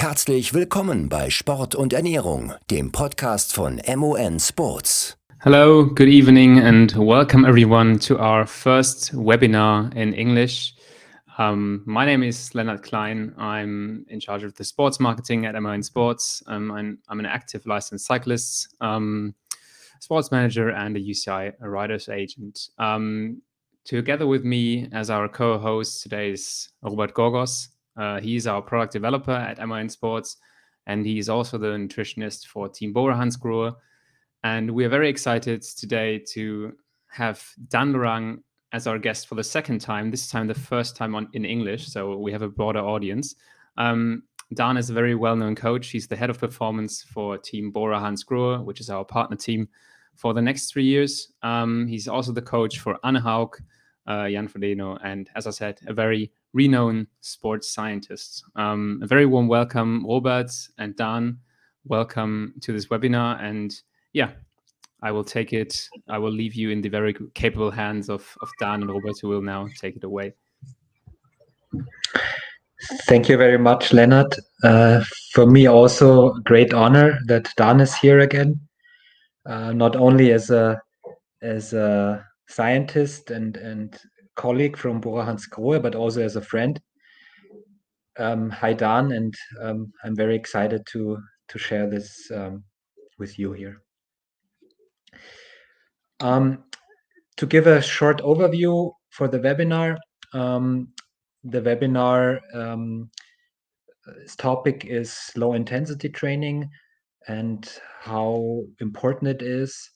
Herzlich willkommen bei Sport und Ernährung, dem Podcast von MON Sports. Hello, good evening, and welcome everyone to our first webinar in English. Um, my name is Leonard Klein. I'm in charge of the sports marketing at MON Sports. Um, I'm, I'm, an active licensed cyclist, um, sports manager, and a UCI a rider's agent. Together with me as our co host today is Robert Gorgos. Uh, he's our product developer at MON Sports, and he's also the nutritionist for Team Bora Hansgrohe. And we are very excited today to have Dan Lorang as our guest for the second time, this time the first time on in English, so we have a broader audience. Um, Dan is a very well-known coach. He's the head of performance for Team Bora Hansgrohe, which is our partner team for the next three years. Um, he's also the coach for Anne Haug, uh, Jan Frodeno, and as I said, a very renowned sports scientists. Um, a very warm welcome, Robert and Dan. Welcome to this webinar. And yeah, I will take it. I will leave you in the very capable hands of, of Dan and Robert, who will now take it away. Thank you very much, Leonard. Uh, for me, also great honor that Dan is here again. Uh, not only as a as a scientist and and colleague from Bora Hansgrohe, but also as a friend. Um, hi, Dan, and um, I'm very excited to to share this um, with you here. Um, to give a short overview for the webinar, um, the webinar um, topic is low intensity training and how important it is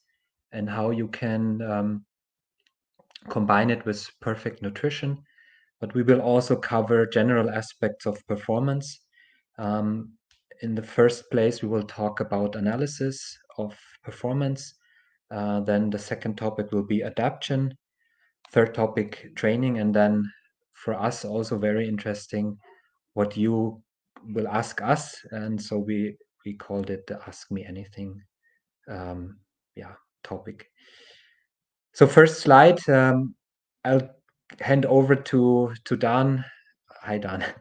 and how you can combine it with perfect nutrition. But we will also cover general aspects of performance. Um, in the first place, we will talk about analysis of performance uh, then the second topic will be adaptation. Third topic, training. And then for us, also very interesting, what you will ask us. And so we, we called it the Ask Me Anything um, yeah, topic. So first slide, um, I'll hand over to, to Dan. Hi, Dan.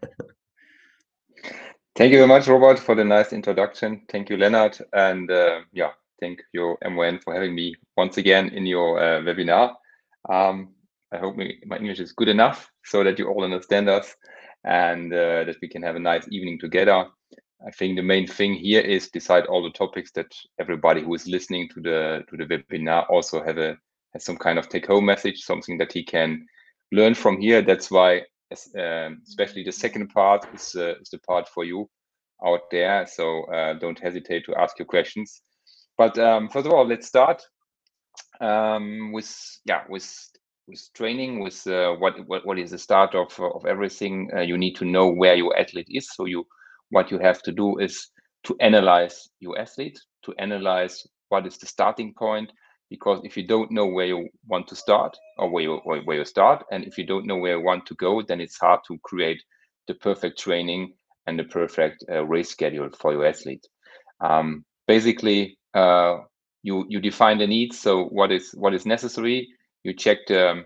Thank you very much, Robert, for the nice introduction. Thank you, Leonard. And uh, yeah, thank you, MON, for having me once again in your uh, webinar. Um, I hope my English is good enough so that you all understand us and uh, that we can have a nice evening together. I think the main thing here is decide all the topics that everybody who is listening to the to the webinar also have a has some kind of take home message, something that he can learn from here. That's why, um, especially the second part is uh, is the part for you out there. So uh, don't hesitate to ask your questions. But um, first of all, let's start um, with yeah with with training with uh, what, what what is the start of of everything. Uh, you need to know where your athlete is. So you what you have to do is to analyze your athlete, to analyze what is the starting point. Because if you don't know where you want to start or where you where you start, and if you don't know where you want to go, then it's hard to create the perfect training and the perfect uh, race schedule for your athlete. Um, basically, uh, you you define the needs. So what is what is necessary? You check the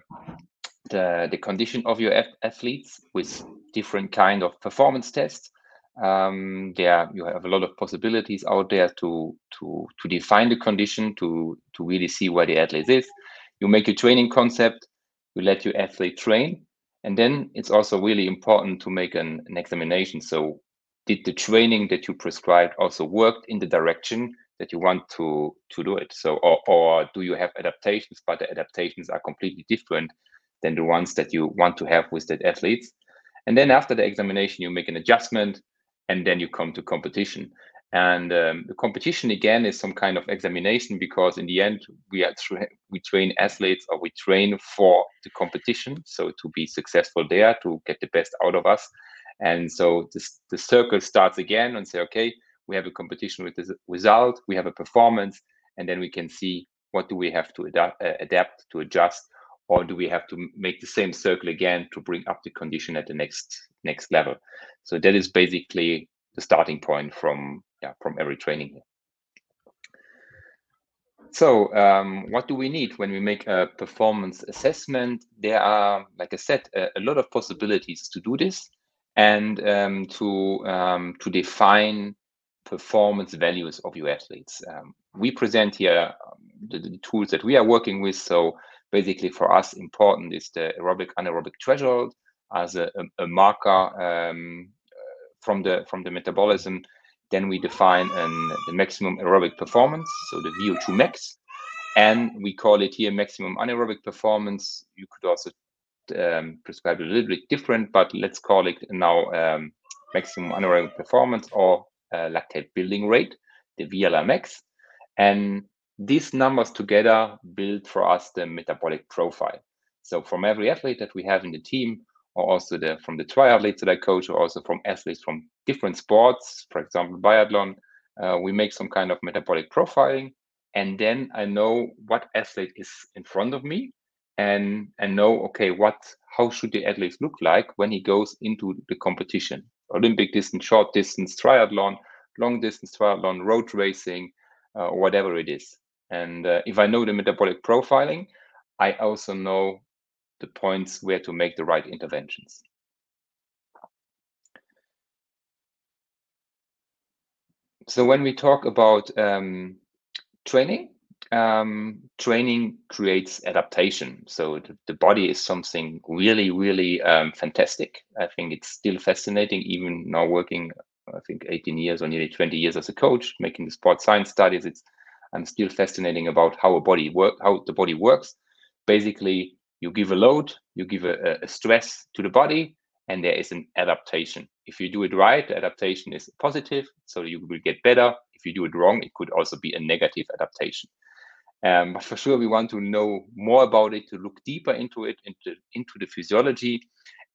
the, the condition of your athletes with different kind of performance tests. Um, there you have a lot of possibilities out there to to to define the condition to to really see where the athlete is. You make a training concept. You let your athlete train, and then it's also really important to make an, an examination. So did the training that you prescribed also worked in the direction that you want to to do it so or, or do you have adaptations but the adaptations are completely different than the ones that you want to have with that athletes and then after the examination you make an adjustment and then you come to competition. And um, the competition again is some kind of examination because in the end we are tra- we train athletes or we train for the competition. So to be successful there to get the best out of us. And so this, the circle starts again and say okay we have a competition with the result, we have a performance, and then we can see what do we have to adapt, uh, adapt to adjust, or do we have to make the same circle again to bring up the condition at the next next level. So that is basically the starting point from yeah from every training here. So um, what do we need when we make a performance assessment? There are, like I said, a, a lot of possibilities to do this. and um, to um, to define performance values of your athletes. Um, we present here um, the, the, tools that we are working with. So basically, for us, important is the aerobic anaerobic threshold as a, a, marker um, from the from the metabolism. Then we define an, the maximum aerobic performance, so the VO2 max, and we call it here maximum anaerobic performance. You could also um, prescribed a little bit different, but let's call it now um, maximum anaerobic performance or uh, lactate building rate, the VLamax. And these numbers together build for us the metabolic profile. So from every athlete that we have in the team, or also the, from the triathletes that I coach, or also from athletes from different sports, for example, biathlon, uh, we make some kind of metabolic profiling. And then I know what athlete is in front of me and and know okay what how should the athlete look like when he goes into the competition olympic distance short distance triathlon long distance triathlon road racing uh, whatever it is and uh, if i know the metabolic profiling i also know the points where to make the right interventions so when we talk about um, training um, training creates adaptation. So the, the, body is something really, really um, fantastic. I think it's still fascinating, even now working, I think 18 years or nearly 20 years as a coach, making the sports science studies. It's I'm still fascinating about how a body work, how the body works. Basically, you give a load, you give a, a stress to the body, and there is an adaptation. If you do it right, the adaptation is positive, so you will get better. If you do it wrong, it could also be a negative adaptation. Um, but for sure, we want to know more about it, to look deeper into it, into, into the physiology.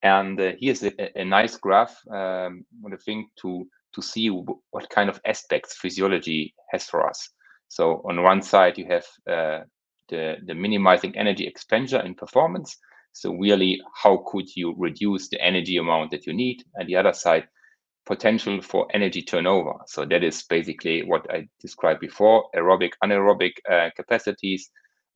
And uh, here's a, a, nice graph, um, I think, to, to see what kind of aspects physiology has for us. So on one side, you have uh, the, the minimizing energy expenditure in performance. So really, how could you reduce the energy amount that you need? And the other side, potential for energy turnover. So that is basically what I described before, aerobic, anaerobic uh, capacities,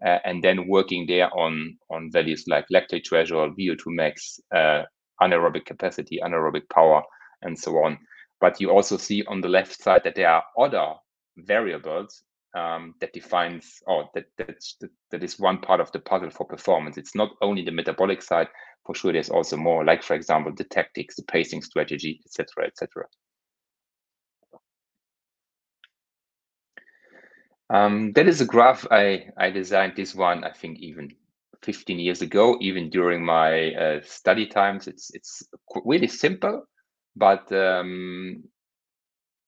uh, and then working there on, on values like lactate threshold, VO2 max, uh, anaerobic capacity, anaerobic power, and so on. But you also see on the left side that there are other variables um, that defines or that, that's, that that is one part of the puzzle for performance. It's not only the metabolic side. For sure, there's also more, like for example, the tactics, the pacing strategy, etc., etc. Um, that is a graph I I designed. This one I think even 15 years ago, even during my uh, study times. It's it's really simple, but um,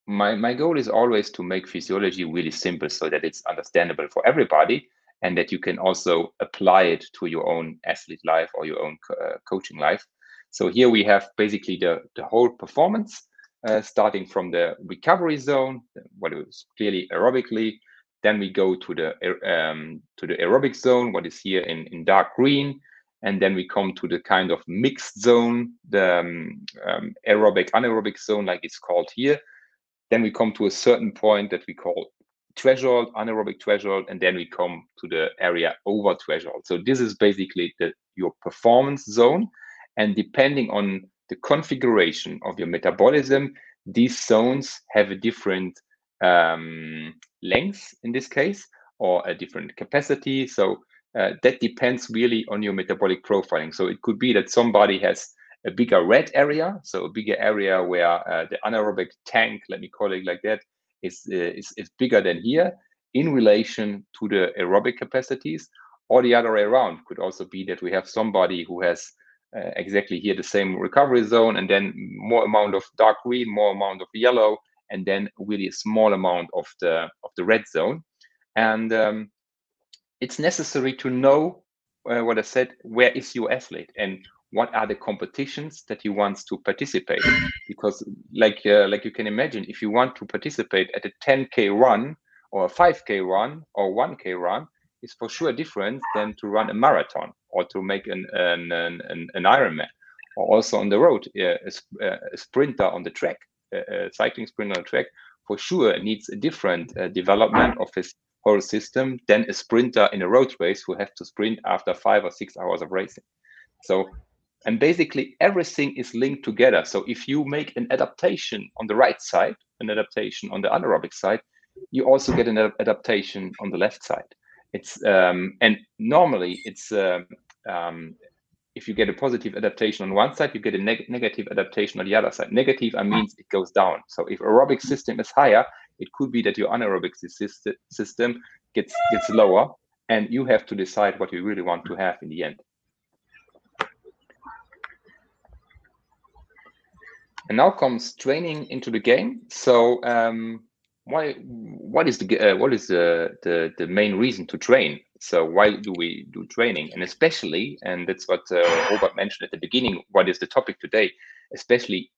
my my goal is always to make physiology really simple so that it's understandable for everybody and that you can also apply it to your own athlete life or your own uh, coaching life. So here we have basically the the whole performance uh, starting from the recovery zone what is clearly aerobically. Then we go to the um, to the aerobic zone what is here in in dark green. And then we come to the kind of mixed zone the um, um, aerobic anaerobic zone like it's called here then we come to a certain point that we call threshold, anaerobic threshold, and then we come to the area over threshold. So this is basically the, your performance zone. And depending on the configuration of your metabolism, these zones have a different um, length in this case, or a different capacity. So uh, that depends really on your metabolic profiling. So it could be that somebody has a bigger red area, so a bigger area where uh, the anaerobic tank, let me call it like that, is, uh, is, is bigger than here in relation to the aerobic capacities, or the other way around. Could also be that we have somebody who has uh, exactly here the same recovery zone, and then more amount of dark green, more amount of yellow, and then really a small amount of the of the red zone. And um, it's necessary to know uh, what I said. Where is your athlete, and what are the competitions that he wants to participate? Because like uh, like you can imagine if you want to participate at a 10k run or a 5k run or 1k run is for sure different than to run a marathon or to make an an, an, an ironman. Or also on the road a, a, sprinter on the track a, cycling sprinter on the track for sure needs a different uh, development of his whole system than a sprinter in a road race who have to sprint after five or six hours of racing. So And basically everything is linked together. So if you make an adaptation on the right side, an adaptation on the anaerobic side, you also get an adaptation on the left side. It's um, and normally it's um, um, if you get a positive adaptation on one side, you get a neg negative adaptation on the other side. Negative I means it goes down. So if aerobic system is higher, it could be that your anaerobic system gets gets lower, and you have to decide what you really want to have in the end. And now comes training into the game. So um, why what is the uh, what is the, the the main reason to train? So why do we do training? And especially, and that's what uh, Robert mentioned at the beginning. What is the topic today? Especially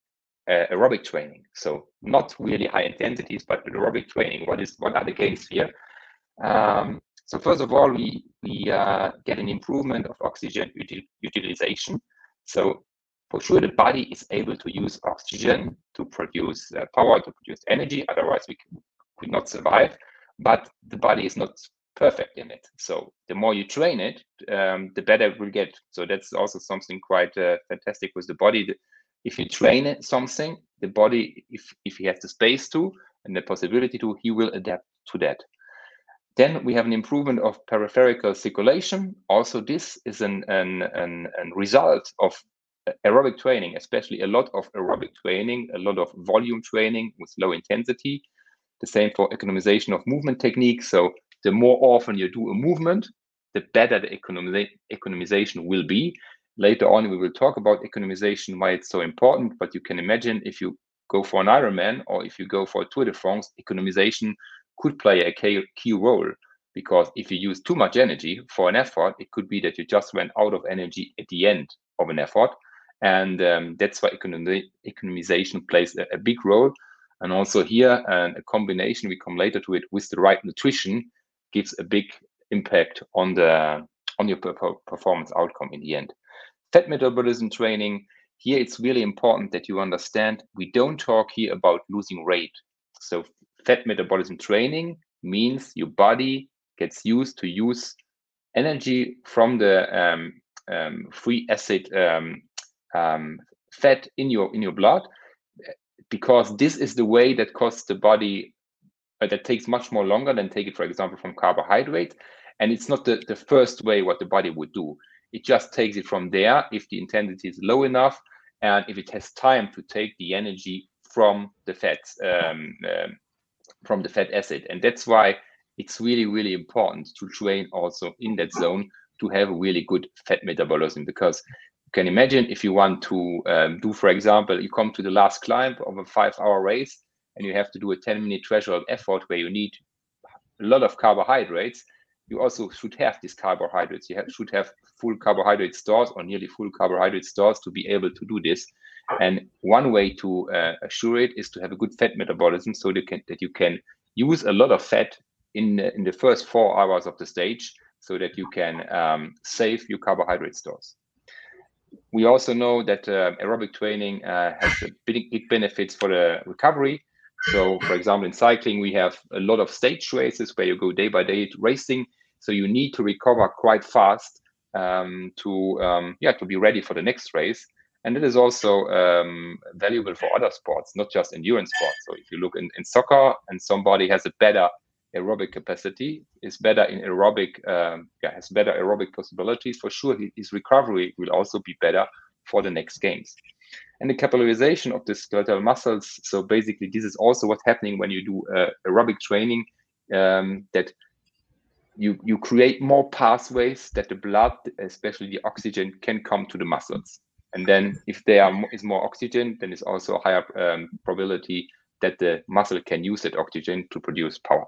uh, aerobic training. So not really high intensities, but aerobic training. What is what are the gains here? Um, so first of all, we we uh, get an improvement of oxygen util utilization. So for sure, the body is able to use oxygen to produce uh, power, to produce energy. Otherwise, we could not survive. But the body is not perfect in it. So the more you train it, um, the better it will get. So that's also something quite uh, fantastic with the body. If you train it, something, the body, if if he has the space to and the possibility to, he will adapt to that. Then we have an improvement of peripheral circulation. Also, this is an, an, an, an result of aerobic training, especially a lot of aerobic training, a lot of volume training with low intensity. The same for economization of movement techniques. So the more often you do a movement, the better the economization will be. Later on, we will talk about economization, why it's so important. But you can imagine if you go for an Ironman or if you go for a Tour de France, economization could play a key role because if you use too much energy for an effort, it could be that you just ran out of energy at the end of an effort and um, that's why economi economization plays a, a, big role. And also here, uh, a combination, we come later to it, with the right nutrition gives a big impact on the on your performance outcome in the end. Fat metabolism training, here it's really important that you understand we don't talk here about losing weight. So fat metabolism training means your body gets used to use energy from the um, um, free acid um, um, fat in your in your blood because this is the way that costs the body uh, that takes much more longer than take it for example from carbohydrate. And it's not the, the first way what the body would do. It just takes it from there if the intensity is low enough and if it has time to take the energy from the fats um, um, from the fat acid. And that's why it's really really important to train also in that zone to have a really good fat metabolism because can imagine if you want to um, do, for example, you come to the last climb of a five hour race and you have to do a 10 minute threshold effort where you need a lot of carbohydrates, you also should have these carbohydrates. You have, should have full carbohydrate stores or nearly full carbohydrate stores to be able to do this. And one way to uh, assure it is to have a good fat metabolism so that, can, that you can use a lot of fat in, in the first four hours of the stage so that you can um, save your carbohydrate stores we also know that uh, aerobic training uh, has big, big benefits for the recovery. So, for example, in cycling, we have a lot of stage races where you go day by day racing. So you need to recover quite fast um, to um, yeah to be ready for the next race. And it is also um, valuable for other sports, not just endurance sports. So if you look in, in soccer and somebody has a better aerobic capacity is better in aerobic um, yeah, has better aerobic possibilities. For sure his recovery will also be better for the next games. And the capillarization of the skeletal muscles so basically this is also what's happening when you do uh, aerobic training um, that you you create more pathways that the blood especially the oxygen can come to the muscles. And then if there is more oxygen then it's also a higher um, probability that the muscle can use that oxygen to produce power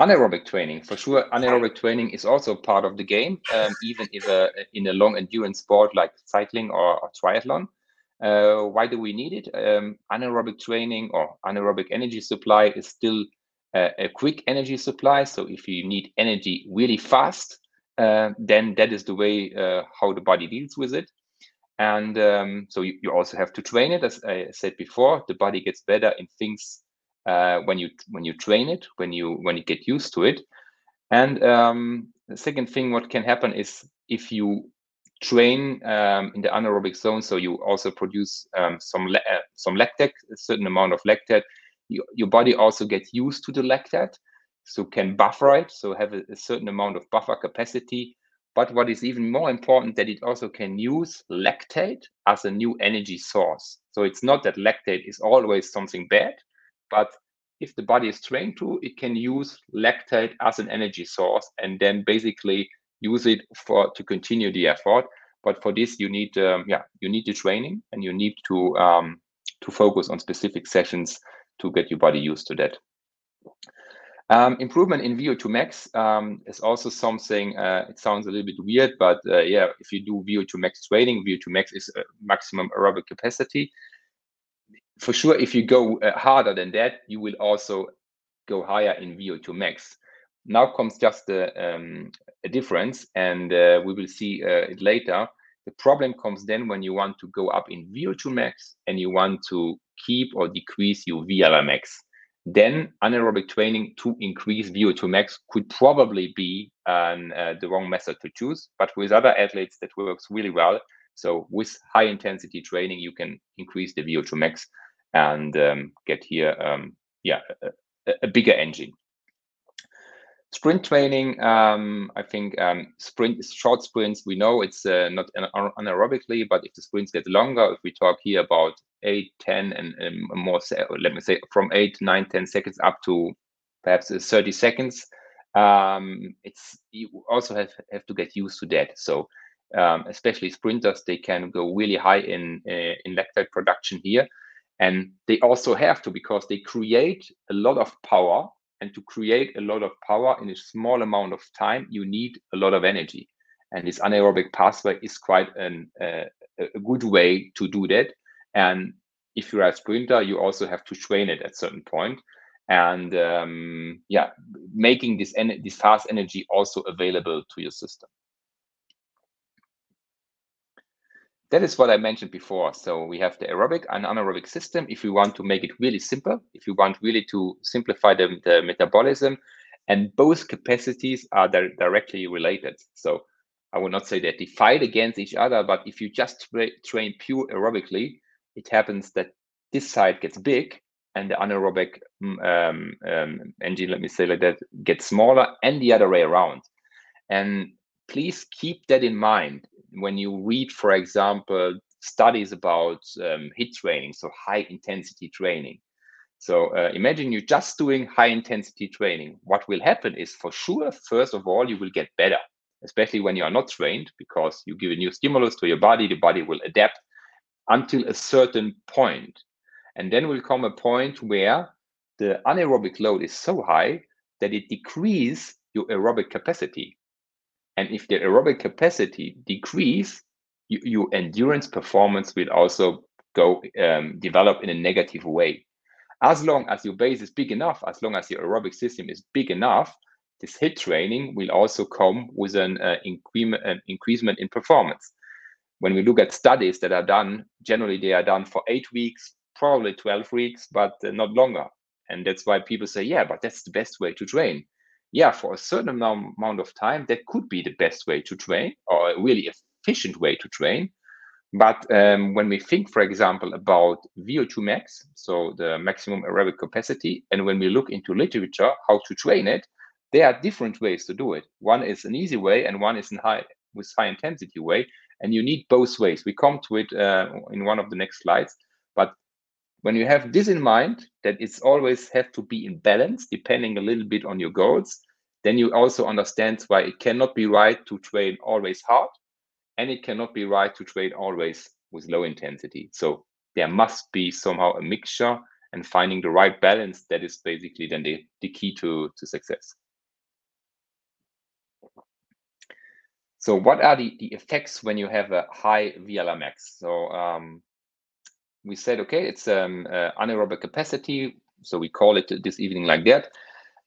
Anaerobic training, for sure. Anaerobic training is also part of the game, um, even if uh, in a long endurance sport like cycling or, or triathlon. Uh, why do we need it? Um, anaerobic training or anaerobic energy supply is still uh, a quick energy supply. So if you need energy really fast, uh, then that is the way uh, how the body deals with it. And um, so you, you also have to train it. As I said before, the body gets better in things uh, when you when you train it, when you when you get used to it. And um, the second thing what can happen is if you train um, in the anaerobic zone, so you also produce um, some uh, some lactate, a certain amount of lactate. You, your body also gets used to the lactate, so can buffer it, so have a, a certain amount of buffer capacity. But what is even more important that it also can use lactate as a new energy source. So it's not that lactate is always something bad, but if the body is trained to, it can use lactate as an energy source and then basically use it for to continue the effort. But for this, you need um, yeah you need the training and you need to um, to focus on specific sessions to get your body used to that. Um, improvement in VO2 max um, is also something, uh, it sounds a little bit weird, but uh, yeah, if you do VO2 max training, VO2 max is maximum aerobic capacity. For sure, if you go uh, harder than that, you will also go higher in VO2 max. Now comes just um, a difference, and uh, we will see uh, it later. The problem comes then when you want to go up in VO2 max and you want to keep or decrease your VLamax. Then anaerobic training to increase VO2 max could probably be um, uh, the wrong method to choose. But with other athletes, that works really well. So with high intensity training, you can increase the VO2 max and um, get here, um, yeah, a, a bigger engine. Sprint training, um, I think um, sprint short sprints. We know it's uh, not anaerobically, but if the sprints get longer, if we talk here about eight, 10, and, and more, let me say from eight, nine, 10 seconds up to perhaps uh, 30 seconds, um, it's you also have, have to get used to that. So um, especially sprinters, they can go really high in uh, in lactate production here, and they also have to because they create a lot of power and to create a lot of power in a small amount of time, you need a lot of energy. And this anaerobic pathway is quite an, uh, a good way to do that. And if you're a sprinter, you also have to train it at certain point. And um, yeah, making this this fast energy also available to your system. That is what I mentioned before. So we have the aerobic and anaerobic system. If we want to make it really simple, if you want really to simplify the, the metabolism, and both capacities are di directly related. So I would not say that they fight against each other, but if you just tra train pure aerobically, it happens that this side gets big and the anaerobic mm, um, um, engine, let me say like that, gets smaller and the other way around. And please keep that in mind when you read, for example, studies about um, HIIT training, so high intensity training. So uh, imagine you're just doing high intensity training. What will happen is for sure, first of all, you will get better, especially when you are not trained, because you give a new stimulus to your body, the body will adapt until a certain point. And then will come a point where the anaerobic load is so high that it decreases your aerobic capacity. And if the aerobic capacity decrease, you, your endurance performance will also go um, develop in a negative way. As long as your base is big enough, as long as your aerobic system is big enough, this HIIT training will also come with an, uh, increment, an increasement in performance. When we look at studies that are done, generally they are done for eight weeks, probably 12 weeks, but uh, not longer. And that's why people say, yeah, but that's the best way to train yeah, for a certain amount of time, that could be the best way to train or a really efficient way to train. But um, when we think, for example, about VO2 max, so the maximum aerobic capacity, and when we look into literature, how to train it, there are different ways to do it. One is an easy way, and one is in high with high intensity way, and you need both ways. We come to it uh, in one of the next slides, but when you have this in mind that it's always have to be in balance depending a little bit on your goals then you also understand why it cannot be right to train always hard and it cannot be right to train always with low intensity so there must be somehow a mixture and finding the right balance that is basically then the, the key to, to success so what are the, the effects when you have a high VLamax? So um, we said, okay, it's um, uh, anaerobic capacity. So we call it this evening like that.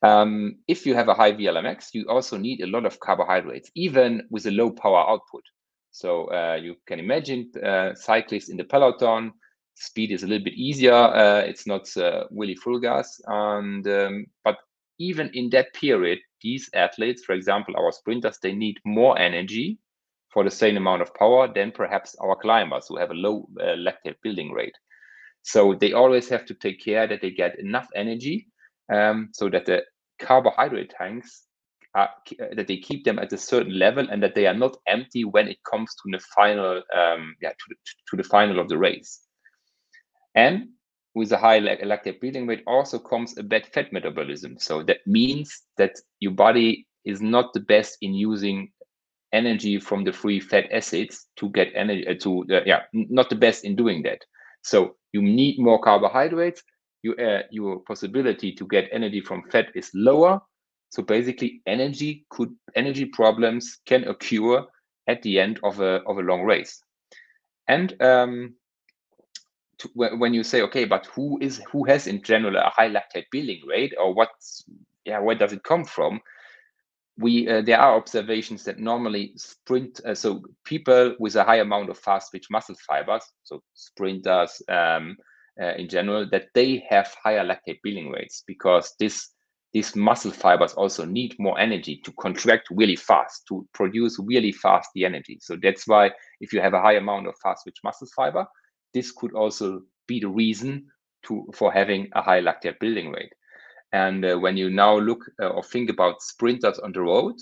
Um, if you have a high VLamax, you also need a lot of carbohydrates, even with a low power output. So uh, you can imagine uh, cyclists in the peloton, speed is a little bit easier. Uh, it's not uh, really full gas, and um, but even in that period, these athletes, for example, our sprinters, they need more energy for the same amount of power than perhaps our climbers who have a low uh, lactate building rate. So they always have to take care that they get enough energy um, so that the carbohydrate tanks are, uh, that they keep them at a certain level and that they are not empty when it comes to the final um, yeah to the, to the final of the race. And with a high lactate building rate also comes a bad fat metabolism. So that means that your body is not the best in using energy from the free fat acids to get energy uh, to uh, yeah not the best in doing that. So you need more carbohydrates. You, uh, your possibility to get energy from fat is lower. So basically, energy could energy problems can occur at the end of a of a long race. And um, to, when you say, okay, but who is who has in general a high lactate building rate, or what's yeah, where does it come from? We uh, there are observations that normally sprint uh, so people with a high amount of fast twitch muscle fibers so sprinters um, uh, in general that they have higher lactate building rates because this these muscle fibers also need more energy to contract really fast to produce really fast the energy. So that's why if you have a high amount of fast twitch muscle fiber this could also be the reason to for having a high lactate building rate and uh, when you now look uh, or think about sprinters on the road,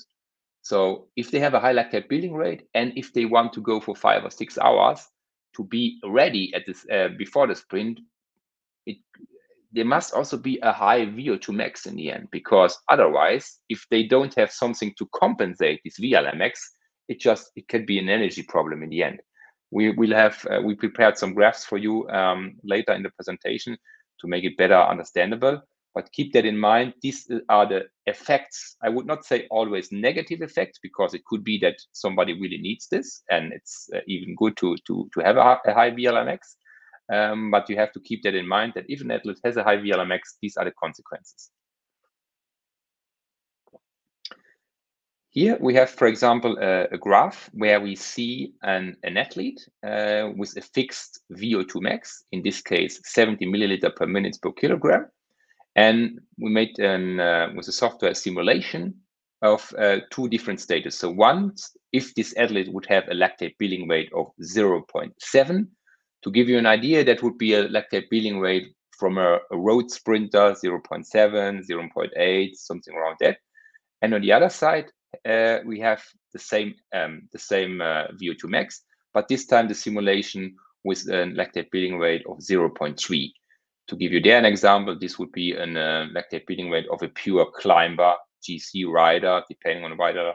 so if they have a high lactate building rate and if they want to go for five or six hours to be ready at this uh, before the sprint, it there must also be a high VO2 max in the end because otherwise, if they don't have something to compensate this VLamax, it just it can be an energy problem in the end. We will have uh, we prepared some graphs for you um, later in the presentation to make it better understandable. But keep that in mind. These are the effects. I would not say always negative effects because it could be that somebody really needs this, and it's uh, even good to to to have a, a high VLamax. Um, but you have to keep that in mind that if an athlete has a high VLamax, these are the consequences. Here we have, for example, a, a graph where we see an, an athlete uh, with a fixed VO2 max, in this case, 70 milliliter per minute per kilogram. And we made an, uh, with a software simulation of uh, two different stages. So one, if this athlete would have a lactate building rate of 0.7, to give you an idea, that would be a lactate building rate from a, a road sprinter, 0.7, 0.8, something around that. And on the other side, uh, we have the same um, the same uh, VO2 max, but this time the simulation with a lactate building rate of 0.3. To give you there an example, this would be an uh, lactate building rate of a pure climber, GC rider, depending on the rider.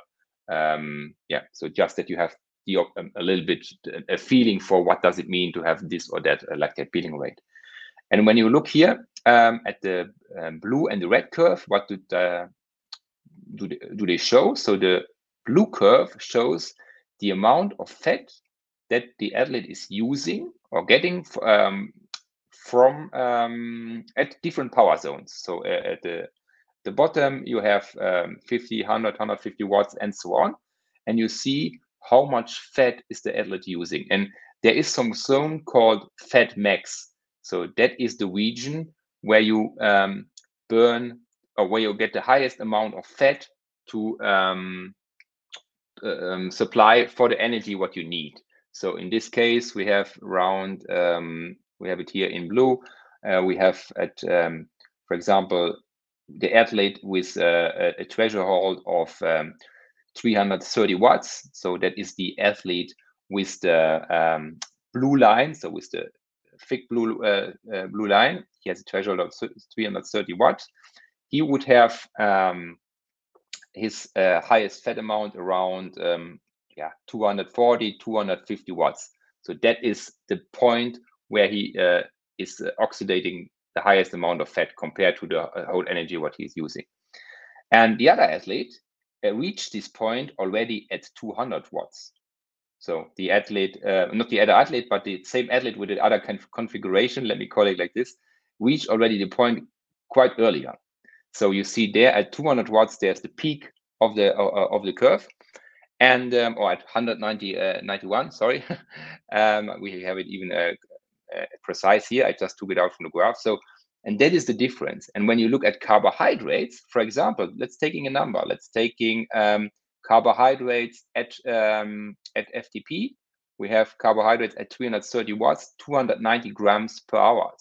Um, yeah, so just that you have the, um, a little bit a feeling for what does it mean to have this or that uh, lactate building rate. And when you look here um, at the um, blue and the red curve, what do, the, do, they, do they show? So the blue curve shows the amount of fat that the athlete is using or getting um, from um, at different power zones. So uh, at the the bottom you have um, 50, 100, 150 watts, and so on, and you see how much fat is the athlete using. And there is some zone called fat max. So that is the region where you um, burn or where you get the highest amount of fat to um, um, supply for the energy what you need. So in this case, we have around um, we have it here in blue. Uh, we have at, um, for example, the athlete with uh, a, a threshold of um, 330 watts. So that is the athlete with the um, blue line. So with the thick blue uh, uh, blue line, he has a threshold of 330 watts. He would have um, his uh, highest fat amount around um, yeah 240 250 watts. So that is the point where he uh, is uh, oxidating the highest amount of fat compared to the uh, whole energy what he's using. And the other athlete uh, reached this point already at 200 watts. So the athlete, uh, not the other athlete, but the same athlete with the other conf configuration, let me call it like this, reached already the point quite earlier. So you see there at 200 watts, there's the peak of the uh, of the curve, and um, or at 190 uh, 91, sorry, um, we have it even uh, precise here. I just took it out from the graph. So And that is the difference. And when you look at carbohydrates, for example, let's taking a number. Let's taking um, carbohydrates at um, at FTP. We have carbohydrates at 330 watts, 290 grams per hour.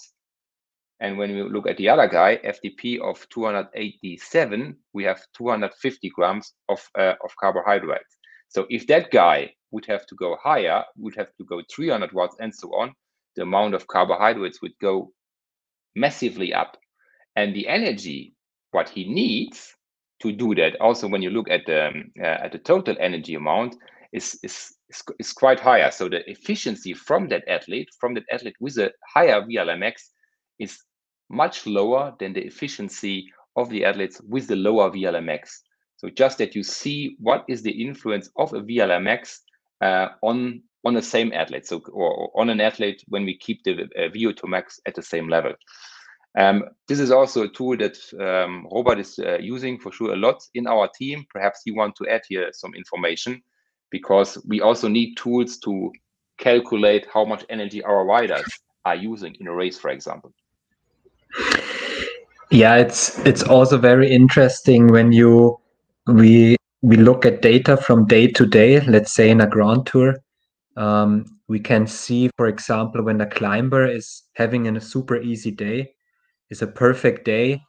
And when we look at the other guy, FTP of 287, we have 250 grams of, uh, of carbohydrates. So if that guy would have to go higher, would have to go 300 watts and so on, the amount of carbohydrates would go massively up. And the energy, what he needs to do that, also when you look at the, um, uh, at the total energy amount, is, is, is, is quite higher. So the efficiency from that athlete, from that athlete with a higher VLamax is much lower than the efficiency of the athletes with the lower VLamax. So just that you see what is the influence of a VLamax uh, on on the same athlete, so or, on an athlete when we keep the uh, VO2 max at the same level. Um, this is also a tool that um, Robert is uh, using for sure a lot in our team. Perhaps you want to add here some information because we also need tools to calculate how much energy our riders are using in a race, for example. Yeah, it's it's also very interesting when you we we look at data from day to day. Let's say in a grand tour, um, we can see, for example, when a climber is having a super easy day, is a perfect day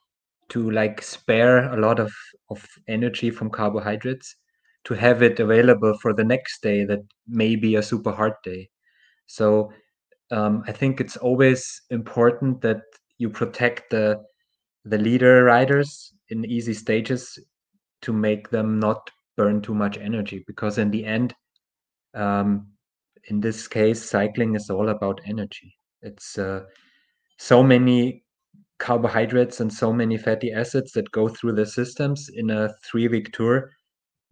to like spare a lot of of energy from carbohydrates to have it available for the next day that may be a super hard day. So um, I think it's always important that you protect the the leader riders in easy stages to make them not burn too much energy because in the end um, in this case cycling is all about energy. It's uh, so many carbohydrates and so many fatty acids that go through the systems in a three week tour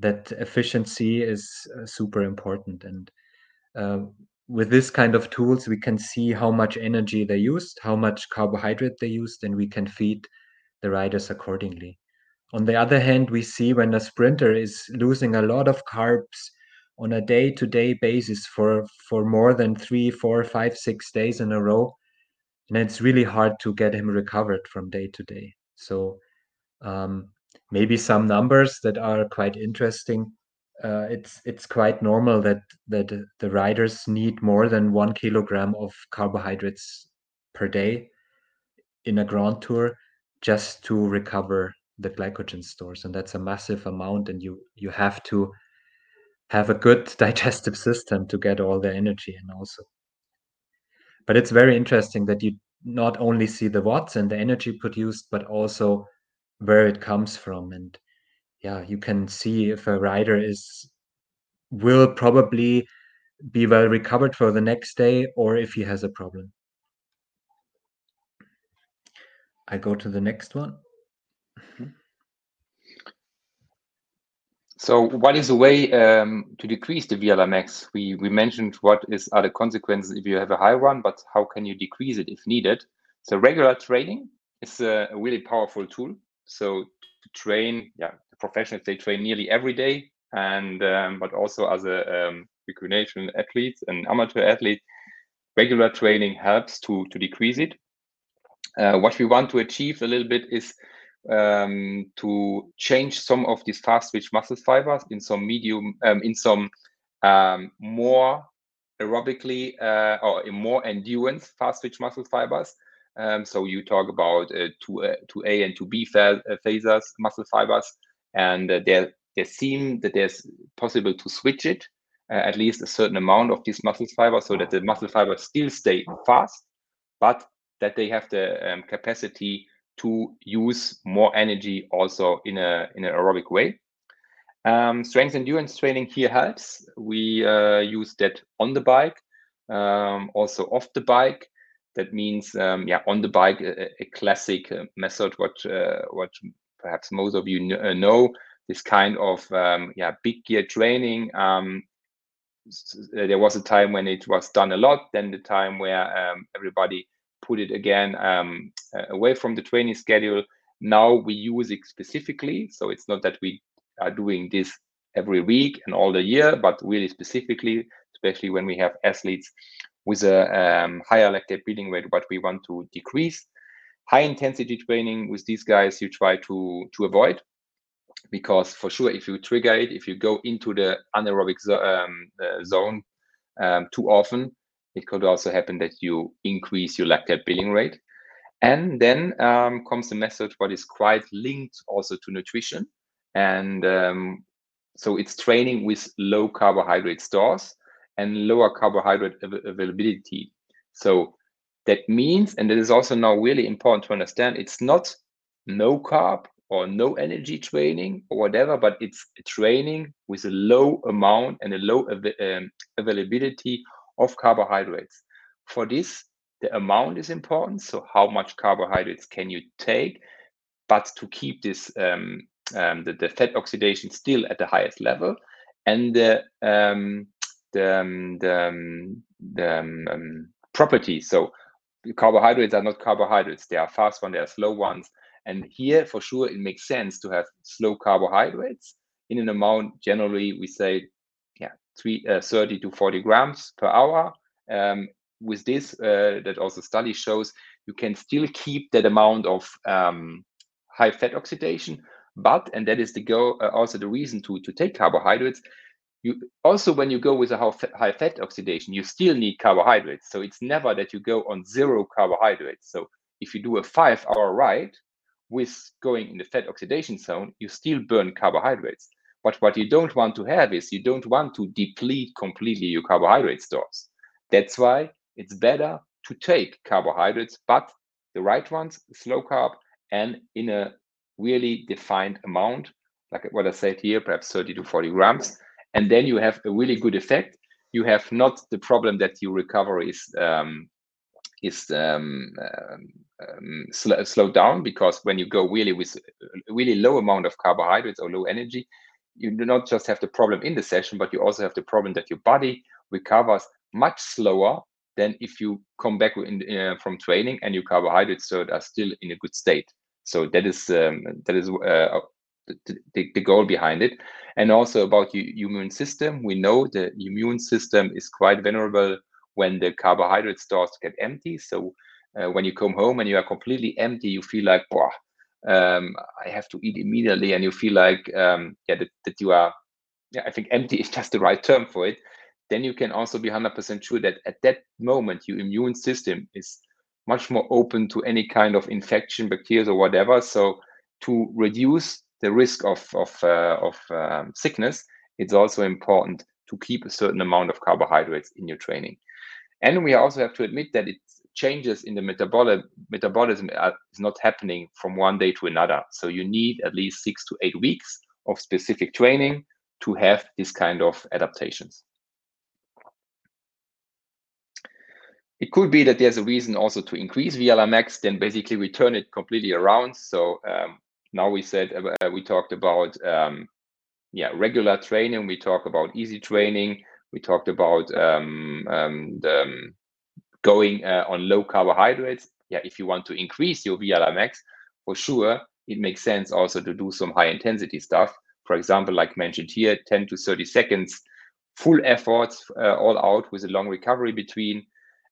that efficiency is uh, super important. And uh, with this kind of tools we can see how much energy they used how much carbohydrate they used and we can feed the riders accordingly. On the other hand we see when a sprinter is losing a lot of carbs on a day-to-day basis for for more than three four five six days in a row. And it's really hard to get him recovered from day to day so um, maybe some numbers that are quite interesting. Uh, it's it's quite normal that that the riders need more than one kilogram of carbohydrates per day in a grand tour just to recover the glycogen stores. And that's a massive amount and you you have to have a good digestive system to get all their energy in also. But it's very interesting that you not only see the watts and the energy produced but also where it comes from. And yeah you can see if a rider is will probably be well recovered for the next day or if he has a problem. I go to the next one. Mm-hmm. So what is a way um, to decrease the VLamax? We we mentioned what is are the consequences if you have a high one, but how can you decrease it if needed? So regular training is a, a really powerful tool. So to train, yeah, the professionals they train nearly every day, and um, but also as a um, recreational athlete and amateur athlete, regular training helps to to decrease it. Uh, what we want to achieve a little bit is um, to change some of these fast twitch muscle fibers in some medium um, in some um, more aerobically uh, or in more endurance fast twitch muscle fibers. Um, so you talk about uh, two, uh, 2A and 2B uh, phasers, muscle fibers, and uh, there, there seem that there's possible to switch it uh, at least a certain amount of these muscle fibers so that the muscle fibers still stay fast, but that they have the um, capacity to use more energy also in a in an aerobic way. Um, strength endurance training here helps. We uh, use that on the bike, um, also off the bike, that means, um, yeah, on the bike, a, a classic uh, method, what uh, what perhaps most of you uh, know, this kind of um, yeah big gear training. Um, there was a time when it was done a lot. Then the time where um, everybody put it again um, away from the training schedule. Now we use it specifically, so it's not that we are doing this every week and all the year, but really specifically, especially when we have athletes with a um, higher lactate building rate, what we want to decrease. high intensity training with these guys you try to to avoid because for sure if you trigger it if you go into the anaerobic zo- um, uh, zone um, too often it could also happen that you increase your lactate building rate. And then um, comes the method what is quite linked also to nutrition. And um, so it's training with low carbohydrate stores and lower carbohydrate av- availability. So that means and it is also now really important to understand it's not no carb or no energy training or whatever, but it's training with a low amount and a low av- um, availability of carbohydrates. For this, the amount is important. So, how much carbohydrates can you take? But to keep this um, um, the, the fat oxidation still at the highest level, and the um, the um, the, um, the um. So, carbohydrates are not carbohydrates; they are fast ones, they are slow ones and here, for sure, it makes sense to have slow carbohydrates in an amount. Generally, we say, three, uh, 30 to 40 grams per hour. Um, with this, uh, that also study shows, you can still keep that amount of um, high fat oxidation. But, and that is the go, uh, also the reason to, to take carbohydrates, you also when you go with a high fat oxidation you still need carbohydrates so it's never that you go on zero carbohydrates so if you do a five hour ride with going in the fat oxidation zone, you still burn carbohydrates. But what you don't want to have is you don't want to deplete completely your carbohydrate stores. That's why it's better to take carbohydrates, but the right ones, slow carb, and in a really defined amount, like what I said here, perhaps 30 to 40 grams. And then you have a really good effect. You have not the problem that your recovery is um, is um, um, um, sl- slowed down because when you go really with really low amount of carbohydrates or low energy, you do not just have the problem in the session, but you also have the problem that your body recovers much slower than if you come back in, uh, from training and your carbohydrates are still in a good state. So that is um, that is uh, the, the, goal behind it, and also about your immune system. We know the immune system is quite vulnerable when the carbohydrate stores get empty. So uh, when you come home and you are completely empty, you feel like, boah, um, I have to eat immediately, and you feel like, um, yeah, that, that you are, yeah, I think empty is just the right term for it. Then you can also be 100% sure that at that moment, your immune system is much more open to any kind of infection, bacteria, or whatever. So to reduce the risk of of, uh, of um, sickness, it's also important to keep a certain amount of carbohydrates in your training. And we also have to admit that it changes in the metabolism is not happening from one day to another. So you need at least six to eight weeks of specific training to have this kind of adaptations. It could be that there's a reason also to increase VLamax, then basically we turn it completely around. So um, now we said uh, we talked about um, yeah regular training, we talk about easy training, we talked about um, um, the, um, going uh, on low carbohydrates. Yeah, if you want to increase your VLamax, for sure, it makes sense also to do some high intensity stuff. For example, like mentioned here, 10 to 30 seconds, full efforts uh, all out with a long recovery between.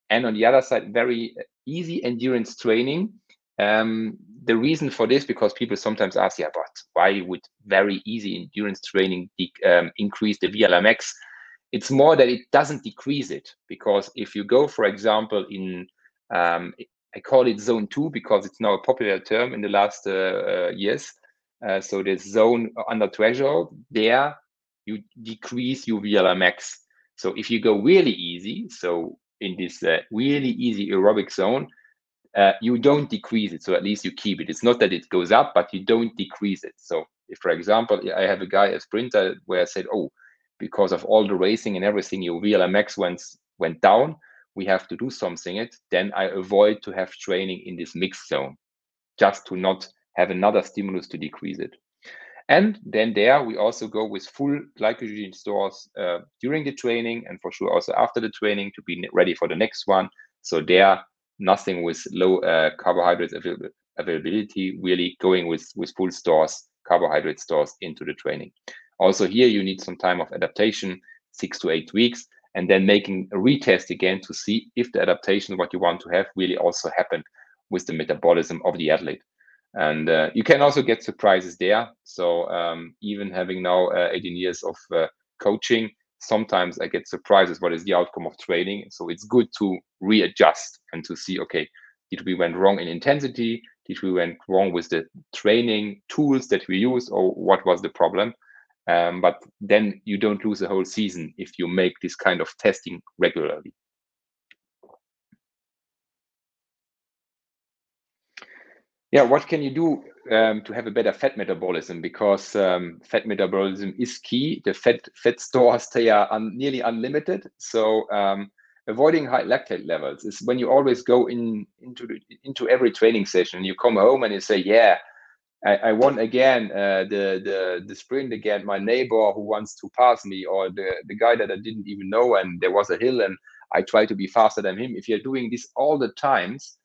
And on the other side, very easy endurance training. Um, the reason for this, because people sometimes ask, yeah, but why would very easy endurance training um, increase the VLamax? It's more that it doesn't decrease it because if you go, for example, in um, I call it zone two because it's now a popular term in the last uh, uh, years. Uh, so the zone under threshold, there you decrease your VLamax. So if you go really easy, so in this uh, really easy aerobic zone, uh, you don't decrease it. So at least you keep it. It's not that it goes up, but you don't decrease it. So if, for example, I have a guy, a sprinter, where I said, oh, because of all the racing and everything, your VLamax went went down. We have to do something. It then I avoid to have training in this mixed zone, just to not have another stimulus to decrease it. And then there we also go with full glycogen stores uh, during the training and for sure also after the training to be ready for the next one. So there, nothing with low uh, carbohydrates avail- availability, really going with, with full stores, carbohydrate stores into the training. Also here, you need some time of adaptation, six to eight weeks, and then making a retest again to see if the adaptation, what you want to have, really also happened with the metabolism of the athlete. And uh, you can also get surprises there. So um, even having now uh, 18 years of uh, coaching, sometimes I get surprises. What is the outcome of training? So it's good to readjust and to see, okay, did we went wrong in intensity? Did we went wrong with the training tools that we use, or what was the problem? Um, but then you don't lose a whole season if you make this kind of testing regularly. Yeah, what can you do um, to have a better fat metabolism? Because um, fat metabolism is key. The fat fat stores they are un, nearly unlimited. So um, avoiding high lactate levels is when you always go in into into every training session. You come home and you say, "Yeah, I, I won again uh, the the the sprint again. My neighbor who wants to pass me, or the the guy that I didn't even know, and there was a hill, and I try to be faster than him." If you're doing this all the times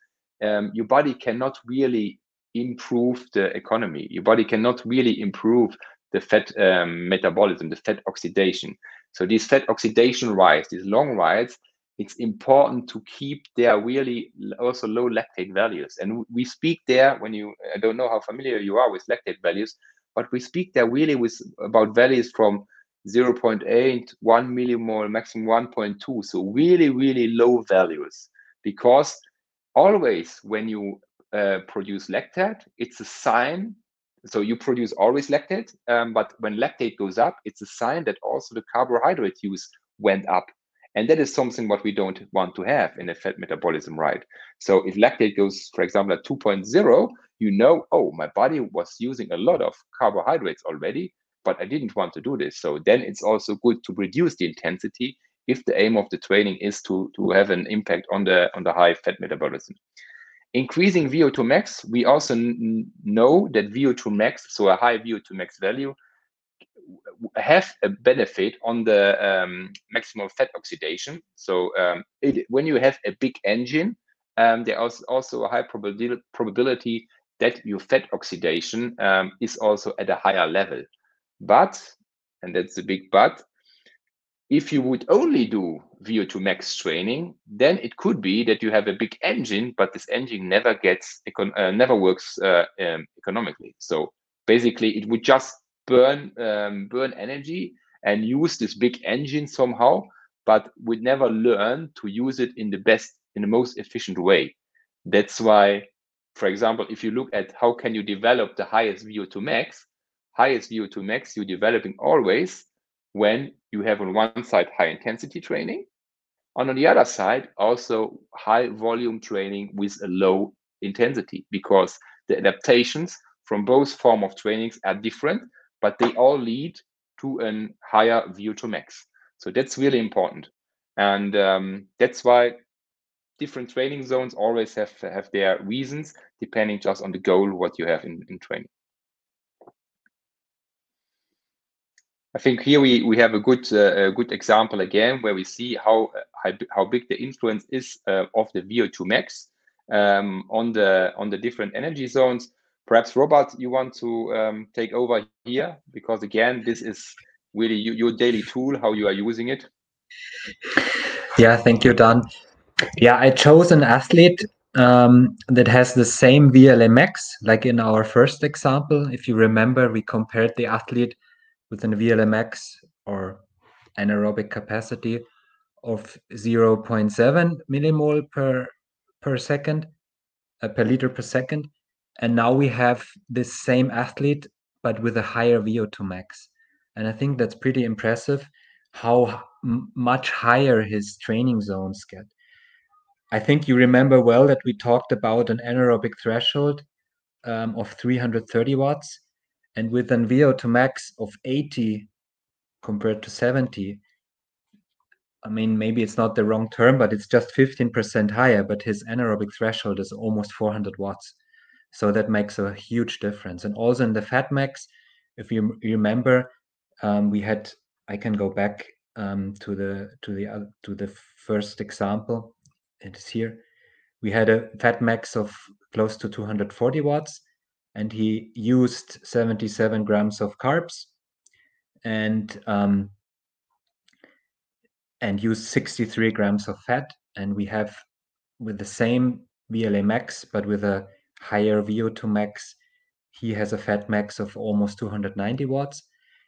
um, your body cannot really improve the economy. Your body cannot really improve the fat um, metabolism, the fat oxidation. So these fat oxidation rides, these long rides, it's important to keep their really also low lactate values. And we speak there when you, I don't know how familiar you are with lactate values, but we speak there really with about values from 0.8, 1 millimole, maximum 1.2. So really, really low values because always when you uh, produce lactate, it's a sign. So you produce always lactate, um, but when lactate goes up, it's a sign that also the carbohydrate use went up. And that is something what we don't want to have in a fat metabolism, right? So if lactate goes, for example, at 2.0, you know, oh, my body was using a lot of carbohydrates already, but I didn't want to do this. So then it's also good to reduce the intensity if the aim of the training is to, to have an impact on the on the high fat metabolism. Increasing VO2 max, we also know that VO2 max, so a high VO2 max value, have a benefit on the um, maximal fat oxidation. So um, it, when you have a big engine, um, there is also a high probabil probability that your fat oxidation um, is also at a higher level. But, and that's the big but, if you would only do VO2 max training, then it could be that you have a big engine, but this engine never gets uh, never works uh, um, economically. So basically, it would just burn um, burn energy and use this big engine somehow, but we never learn to use it in the best, in the most efficient way. That's why, for example, if you look at how can you develop the highest VO2 max, highest VO2 max you're developing always when you have on one side high intensity training and on the other side also high volume training with a low intensity because the adaptations from both form of trainings are different but they all lead to a higher vo2 max. So that's really important. And um, that's why different training zones always have have their reasons depending just on the goal what you have in, in training. I think here we, we have a good uh, a good example again where we see how how, how big the influence is uh, of the VO2 max um, on the on the different energy zones. Perhaps Robert, you want to um, take over here because again, this is really you, your daily tool, how you are using it. Yeah, thank you, Dan. Yeah, I chose an athlete um, that has the same VLamax like in our first example. If you remember, we compared the athlete with an VLamax or anaerobic capacity of 0.7 millimole per per second uh, per liter per second and now we have this same athlete but with a higher VO2 max and I think that's pretty impressive how much higher his training zones get. I think you remember well that we talked about an anaerobic threshold um, of 330 watts and with an VO2 max of 80 compared to 70, I mean, maybe it's not the wrong term, but it's just 15% higher, but his anaerobic threshold is almost 400 watts. So that makes a huge difference. And also in the fat max, if you remember, um, we had, I can go back um, to the to the uh, to the first example. It is here. We had a fat max of close to 240 watts, and he used 77 grams of carbs and um, and used 63 grams of fat and we have with the same VLamax, but with a higher VO2 max, he has a fat max of almost 290 watts.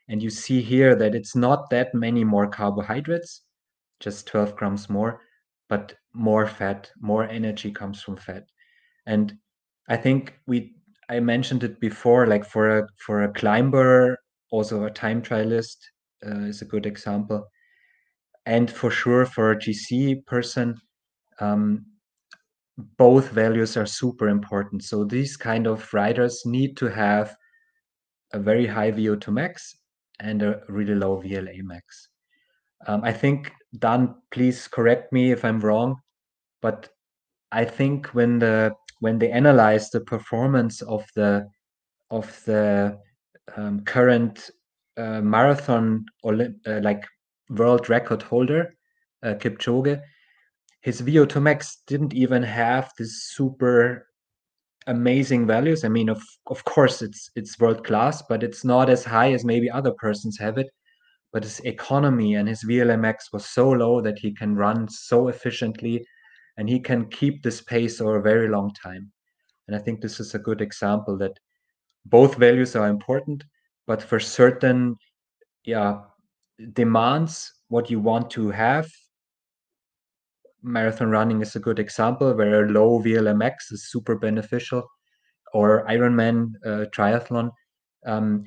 And you see here that it's not that many more carbohydrates, just 12 grams more, but more fat, more energy comes from fat. And I think we I mentioned it before, like for a for a climber, also a time trialist uh, is a good example. And for sure for a GC person, um, both values are super important. So these kind of riders need to have a very high VO2 max and a really low VLamax. Um, I think Dan, please correct me if I'm wrong, but I think when the when they analyze the performance of the of the um, current uh, marathon uh, like world record holder uh, Kipchoge, his VO2 max didn't even have this super amazing values. I mean, of of course, it's it's world class, but it's not as high as maybe other persons have it. But his economy and his VLamax was so low that he can run so efficiently, and he can keep this pace over a very long time. And I think this is a good example that both values are important, but for certain, yeah, demands what you want to have marathon running is a good example where a low VLamax is super beneficial, or Ironman uh, triathlon. Um,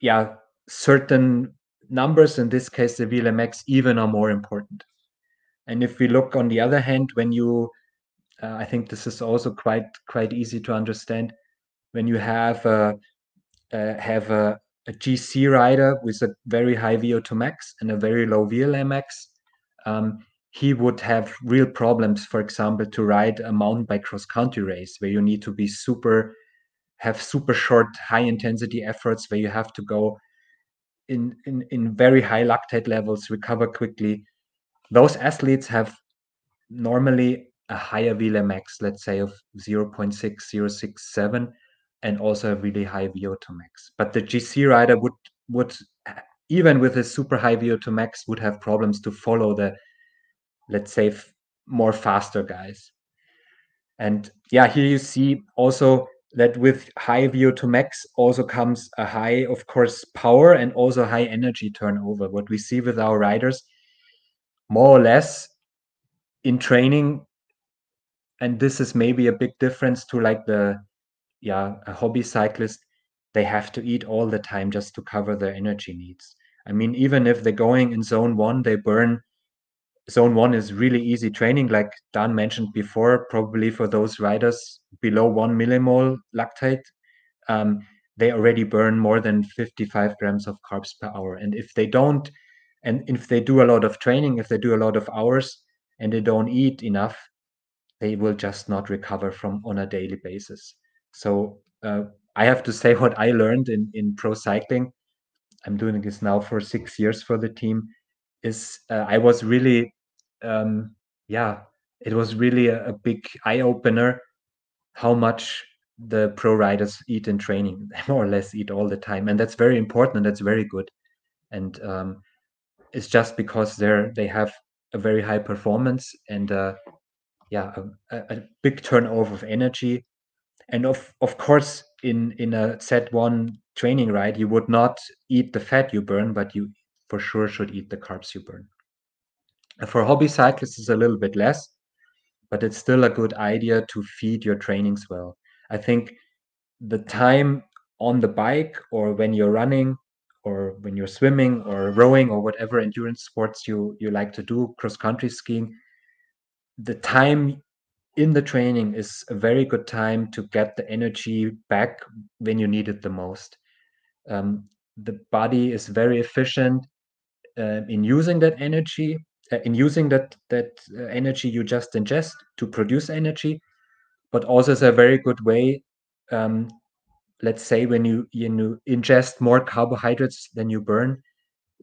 yeah, certain numbers, in this case, the VLamax, even are more important. And if we look on the other hand, when you, uh, I think this is also quite quite easy to understand, when you have a, uh, have a, a, GC rider with a very high VO2 max and a very low VLamax, um, he would have real problems, for example, to ride a mountain bike cross country race where you need to be super, have super short, high intensity efforts where you have to go in, in, in very high lactate levels, recover quickly. Those athletes have normally a higher VLamax, let's say of 0.6, 0.67, and also a really high VO2 max. But the GC rider would would even with a super high VO2 max would have problems to follow the let's say more faster guys. And yeah here you see also that with high vo2 max also comes a high of course power and also high energy turnover. What we see with our riders more or less in training and this is maybe a big difference to like the yeah a hobby cyclist they have to eat all the time just to cover their energy needs. I mean even if they're going in zone one they burn zone one is really easy training, like Dan mentioned before, probably for those riders below one millimole lactate, um, they already burn more than 55 grams of carbs per hour. And if they don't, and if they do a lot of training, if they do a lot of hours and they don't eat enough, they will just not recover from on a daily basis. So uh, I have to say what I learned in, in pro cycling. I'm doing this now for six years for the team. Is uh, I was really um, yeah, it was really a, a big eye opener how much the pro riders eat in training. They more or less eat all the time, and that's very important. and That's very good, and um, it's just because they're they have a very high performance and uh, yeah, a, a, big turnover of energy, and of of course in in a set one training ride you would not eat the fat you burn, but you for sure should eat the carbs you burn. For hobby cyclists, it's a little bit less, but it's still a good idea to feed your trainings well. I think the time on the bike or when you're running or when you're swimming or rowing or whatever endurance sports you you like to do cross country skiing the time in the training is a very good time to get the energy back when you need it the most um, the body is very efficient uh, in using that energy in using that that uh, energy you just ingest to produce energy, but also is a very good way. Um, let's say when you you ingest more carbohydrates than you burn,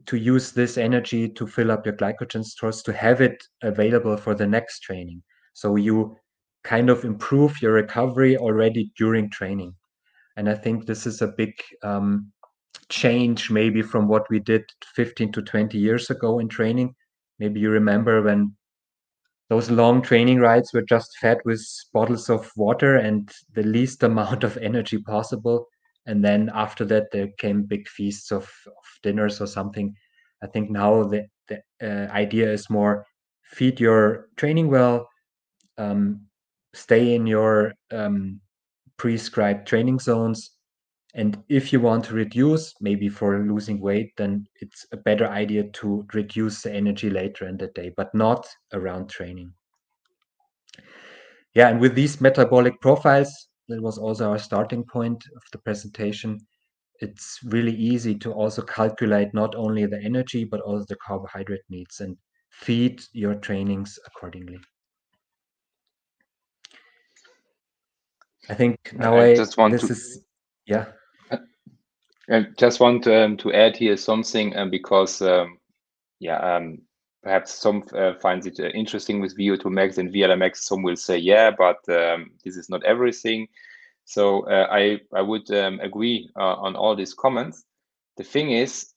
to use this energy to fill up your glycogen stores to have it available for the next training. So you kind of improve your recovery already during training. And I think this is a big um, change maybe from what we did 15 to 20 years ago in training maybe you remember when those long training rides were just fed with bottles of water and the least amount of energy possible. And then after that there came big feasts of, of dinners or something. I think now the, the uh, idea is more feed your training well um, stay in your um, prescribed training zones and if you want to reduce maybe for losing weight then it's a better idea to reduce the energy later in the day but not around training. Yeah and with these metabolic profiles that was also our starting point of the presentation it's really easy to also calculate not only the energy but also the carbohydrate needs and feed your trainings accordingly. I think now i, I just want this to is yeah I just want um, to add here something um, because um, yeah um, perhaps some uh, finds it uh, interesting with VO2 max and VLamax. Some will say, yeah, but um, this is not everything. So uh, I, I would um, agree uh, on all these comments. The thing is,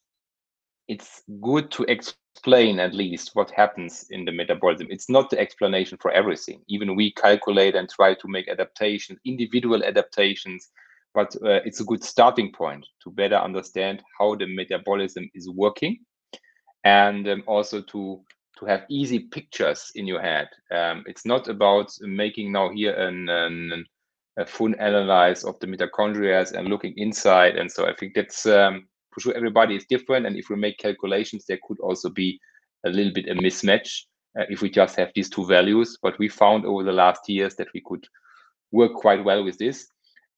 it's good to explain at least what happens in the metabolism. It's not the explanation for everything. Even we calculate and try to make adaptations, individual adaptations, but uh, it's a good starting point to better understand how the metabolism is working and um, also to to have easy pictures in your head. Um, it's not about making now here an, an, a full analysis of the mitochondria and looking inside. And so I think that's um, for sure everybody is different. And if we make calculations, there could also be a little bit a mismatch uh, if we just have these two values. But we found over the last years that we could work quite well with this.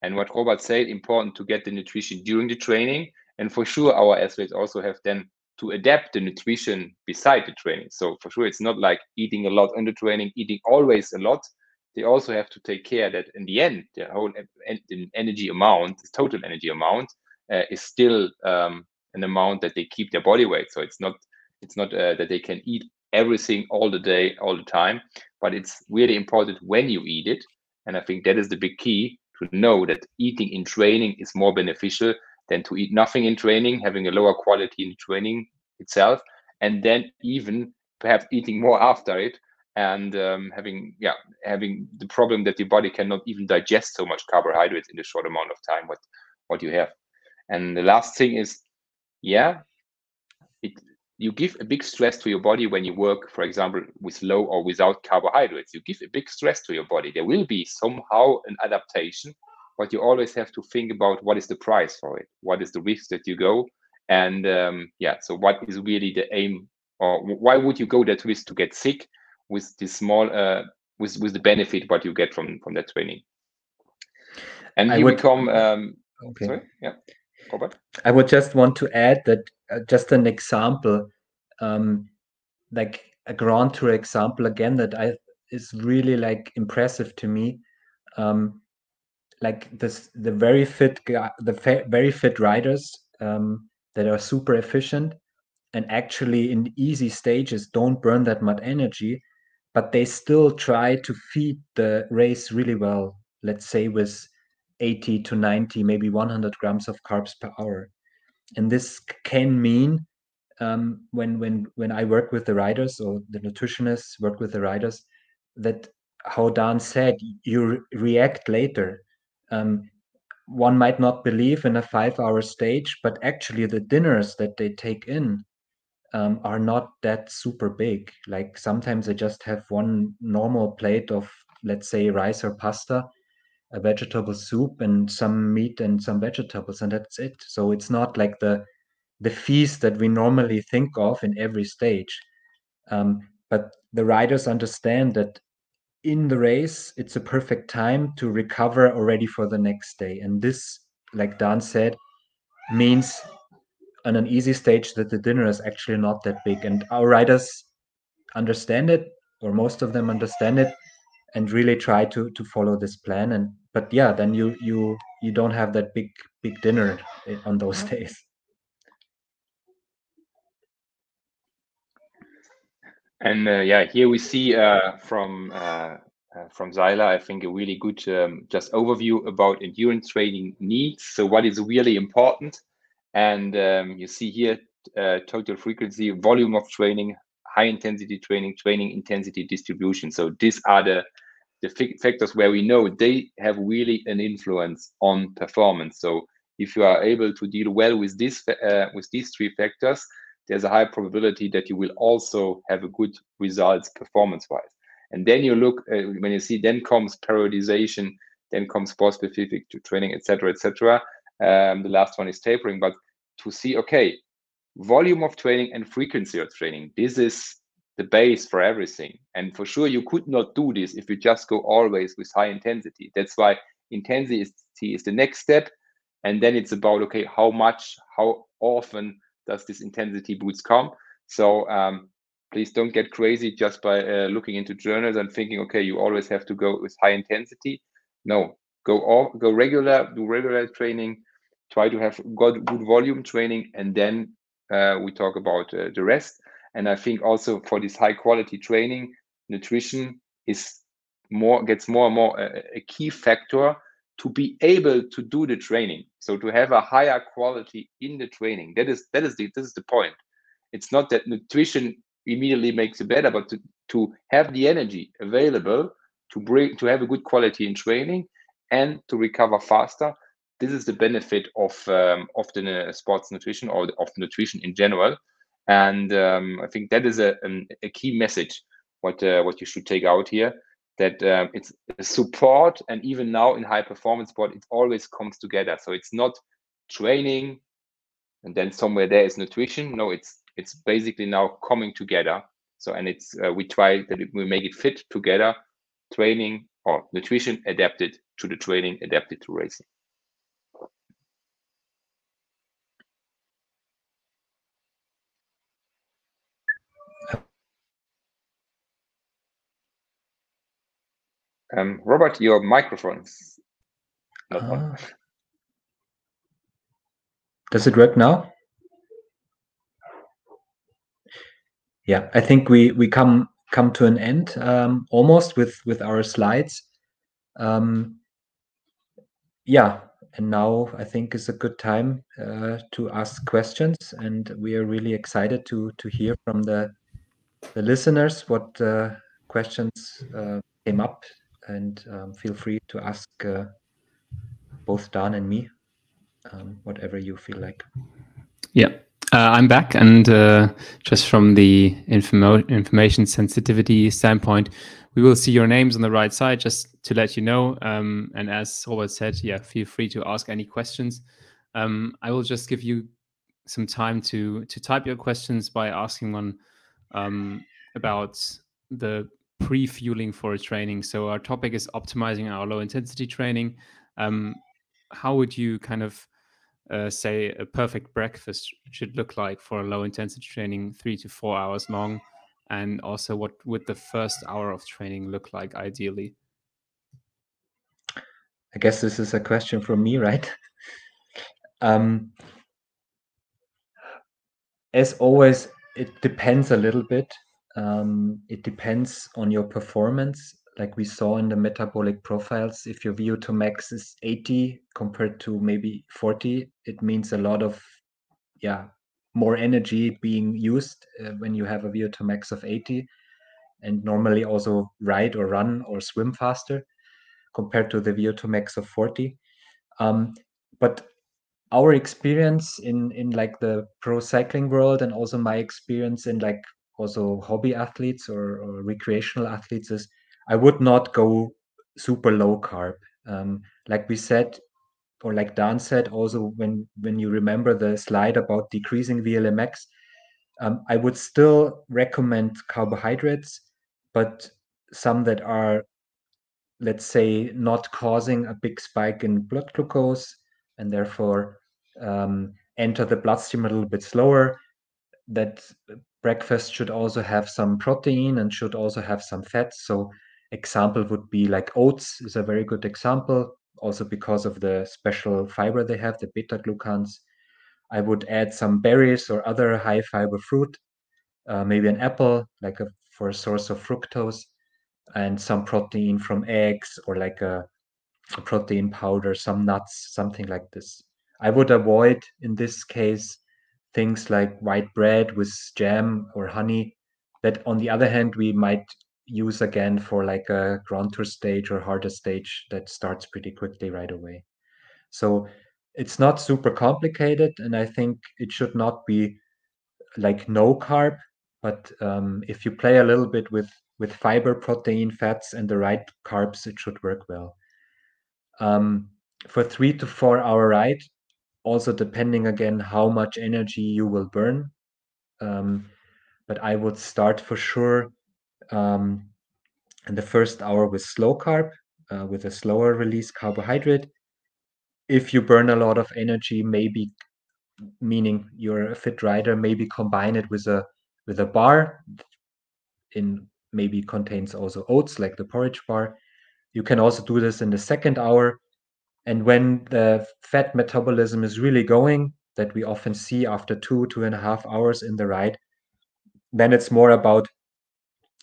And what Robert said, important to get the nutrition during the training. And for sure, our athletes also have then to adapt the nutrition beside the training. So for sure, it's not like eating a lot under training, eating always a lot. They also have to take care that in the end, the whole the energy amount, the total energy amount, uh, is still um, an amount that they keep their body weight. So it's not it's not uh, that they can eat everything all the day, all the time, but it's really important when you eat it. And I think that is the big key to know that eating in training is more beneficial than to eat nothing in training, having a lower quality in training itself, and then even perhaps eating more after it and um, having yeah having the problem that your body cannot even digest so much carbohydrates in a short amount of time what what you have. And the last thing is yeah you give a big stress to your body when you work for example with low or without carbohydrates. You give a big stress to your body. There will be somehow an adaptation but you always have to think about what is the price for it. What is the risk that you go? And um, yeah so what is really the aim or why would you go that risk to get sick with this small uh, with with the benefit what you get from from that training? And you would, become um, okay. sorry? Yeah Robert? i would just want to add that uh, just an example um, like a grand tour example again that i is really like impressive to me um, like this the very fit the very fit riders um, that are super efficient and actually in easy stages don't burn that much energy but they still try to feed the race really well let's say with 80 to 90 maybe 100 grams of carbs per hour and this can mean um, when when when i work with the riders or the nutritionists work with the riders that how dan said you re react later um, one might not believe in a five hour stage, but actually the dinners that they take in um, are not that super big. Like sometimes they just have one normal plate of, let's say, rice or pasta, a vegetable soup, and some meat and some vegetables, and that's it. So it's not like the the feast that we normally think of in every stage. Um, but the riders understand that in the race, it's a perfect time to recover already for the next day. And this, like Dan said, means on an easy stage that the dinner is actually not that big. And our riders understand it, or most of them understand it, and really try to to follow this plan. And but yeah, then you you you don't have that big big dinner on those days. And uh, yeah, here we see uh, from uh, uh from Seiler, I think a really good um, just overview about endurance training needs. So what is really important, and um, you see here uh, total frequency, volume of training, high intensity training, training intensity distribution. So these are the the factors where we know they have really an influence on performance. So if you are able to deal well with this uh, with these three factors, there's a high probability that you will also have a good results performance wise. And then you look uh, when you see then comes periodization, then comes sport specific to training, etc., etc. Um, the last one is tapering, but to see okay, volume of training and frequency of training. This is the base for everything. And for sure, you could not do this if you just go always with high intensity. That's why intensity is, the next step. And then it's about, okay, how much, how often does this intensity boost come? So um, please don't get crazy just by uh, looking into journals and thinking, okay, you always have to go with high intensity. No, go all, go regular, do regular training, try to have good, good volume training, and then uh, we talk about uh, the rest. And I think also for this high quality training, nutrition is more gets more and more a, a key factor to be able to do the training. So to have a higher quality in the training. That is that is the this is the point. It's not that nutrition immediately makes it better, but to, to have the energy available to bring to have a good quality in training and to recover faster. This is the benefit of um, of the uh, sports nutrition or of nutrition in general and um, I think that is a, a key message what uh, what you should take out here that um, it's support and even now in high performance sport it always comes together. So it's not training and then somewhere there is nutrition. No it's it's basically now coming together. So and it's uh, we try that we make it fit together training or nutrition adapted to the training adapted to racing Um, Robert, your microphone's not uh, on. Does it work now? Yeah, I think we we come come to an end um, almost with with our slides. Um, yeah, and now I think is a good time uh, to ask questions, and we are really excited to to hear from the the listeners what uh, questions uh, came up and um, feel free to ask uh, both Dan and me um, whatever you feel like. Yeah, uh, I'm back, and uh, just from the informo- information sensitivity standpoint, we will see your names on the right side just to let you know. Um, and as Robert said, yeah, feel free to ask any questions. Um, I will just give you some time to to type your questions by asking one um, about the pre-fueling for a training. So our topic is optimizing our low intensity training. Um, how would you kind of uh, say a perfect breakfast should look like for a low intensity training, three to four hours long? And also, what would the first hour of training look like ideally? I guess this is a question for me, right? um, as always, it depends a little bit um, it depends on your performance. Like we saw in the metabolic profiles, if your VO2 max is 80 compared to maybe 40, it means a lot of, yeah, more energy being used uh, when you have a VO2 max of 80 and normally also ride or run or swim faster compared to the VO2 max of 40. Um, but our experience in in like the pro cycling world and also my experience in like also hobby athletes or, or recreational athletes is I would not go super low carb. Um, like we said, or like Dan said, also when when you remember the slide about decreasing VLamax, um, I would still recommend carbohydrates, but some that are, let's say, not causing a big spike in blood glucose and therefore um, enter the bloodstream a little bit slower. That breakfast should also have some protein and should also have some fats. So example would be like oats is a very good example, also because of the special fiber they have, the beta glucans. I would add some berries or other high fiber fruit, uh, maybe an apple, like a, for a source of fructose, and some protein from eggs or like a, a protein powder, some nuts, something like this. I would avoid in this case things like white bread with jam or honey that on the other hand we might use again for like a grand tour stage or harder stage that starts pretty quickly right away. So it's not super complicated, and I think it should not be like no carb. But um, if you play a little bit with with fiber, protein, fats, and the right carbs, it should work well. Um, for three to four hour ride, also depending again how much energy you will burn. Um, but I would start for sure um, in the first hour with slow carb, uh, with a slower release carbohydrate. If you burn a lot of energy, maybe meaning you're a fit rider, maybe combine it with a with a bar. In maybe contains also oats like the porridge bar. You can also do this in the second hour. And when the fat metabolism is really going, that we often see after two, two and a half hours in the ride, then it's more about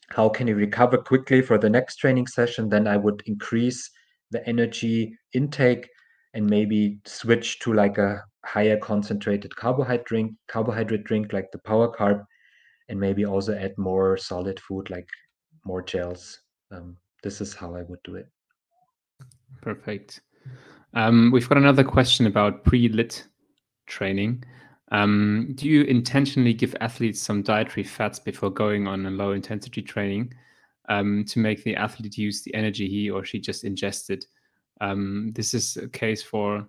how can you recover quickly for the next training session. Then I would increase the energy intake and maybe switch to like a higher concentrated carbohydrate drink, carbohydrate drink like the power carb, and maybe also add more solid food like more gels. Um, this is how I would do it. Perfect. Um, we've got another question about pre-lit training. Um, do you intentionally give athletes some dietary fats before going on a low intensity training um, to make the athlete use the energy he or she just ingested? Um, this is a case for,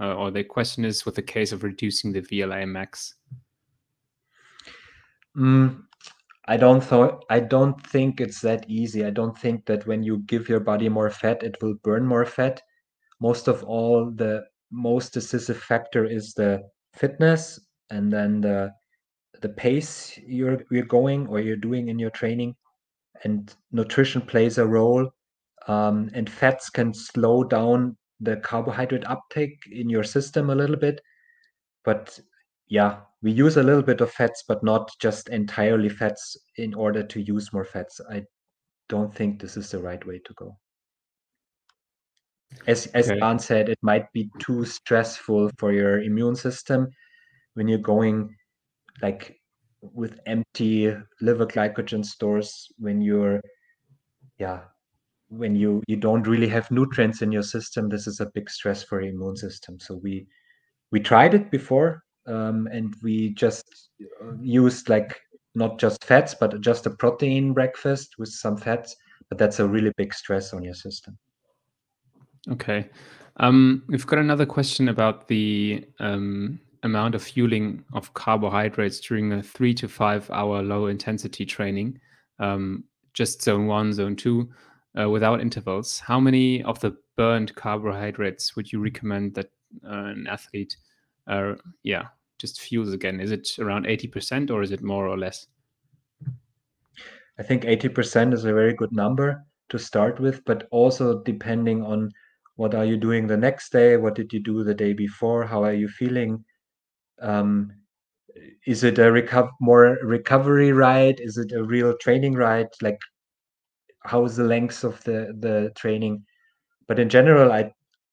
uh, or the question is with the case of reducing the VLamax. Mm, I don't thought I don't think it's that easy. I don't think that when you give your body more fat, it will burn more fat. Most of all, the most decisive factor is the fitness and then the the pace you're you're going or you're doing in your training. And nutrition plays a role um, and fats can slow down the carbohydrate uptake in your system a little bit. But yeah we use a little bit of fats but not just entirely fats in order to use more fats. I don't think this is the right way to go as as okay. Dan said, it might be too stressful for your immune system when you're going like with empty liver glycogen stores when you're yeah when you you don't really have nutrients in your system this is a big stress for your immune system so we we tried it before um, and we just uh, used like not just fats but just a protein breakfast with some fats but that's a really big stress on your system Okay. Um, we've got another question about the um, amount of fueling of carbohydrates during a three to five hour low intensity training, um, just zone one, zone two, uh, without intervals. How many of the burned carbohydrates would you recommend that uh, an athlete, uh, yeah, just fuels again? Is it around 80% or is it more or less? I think 80% is a very good number to start with, but also depending on what are you doing the next day? What did you do the day before? How are you feeling? Um, is it a reco- more recovery ride? Is it a real training ride? Like how is the length of the the training? But in general i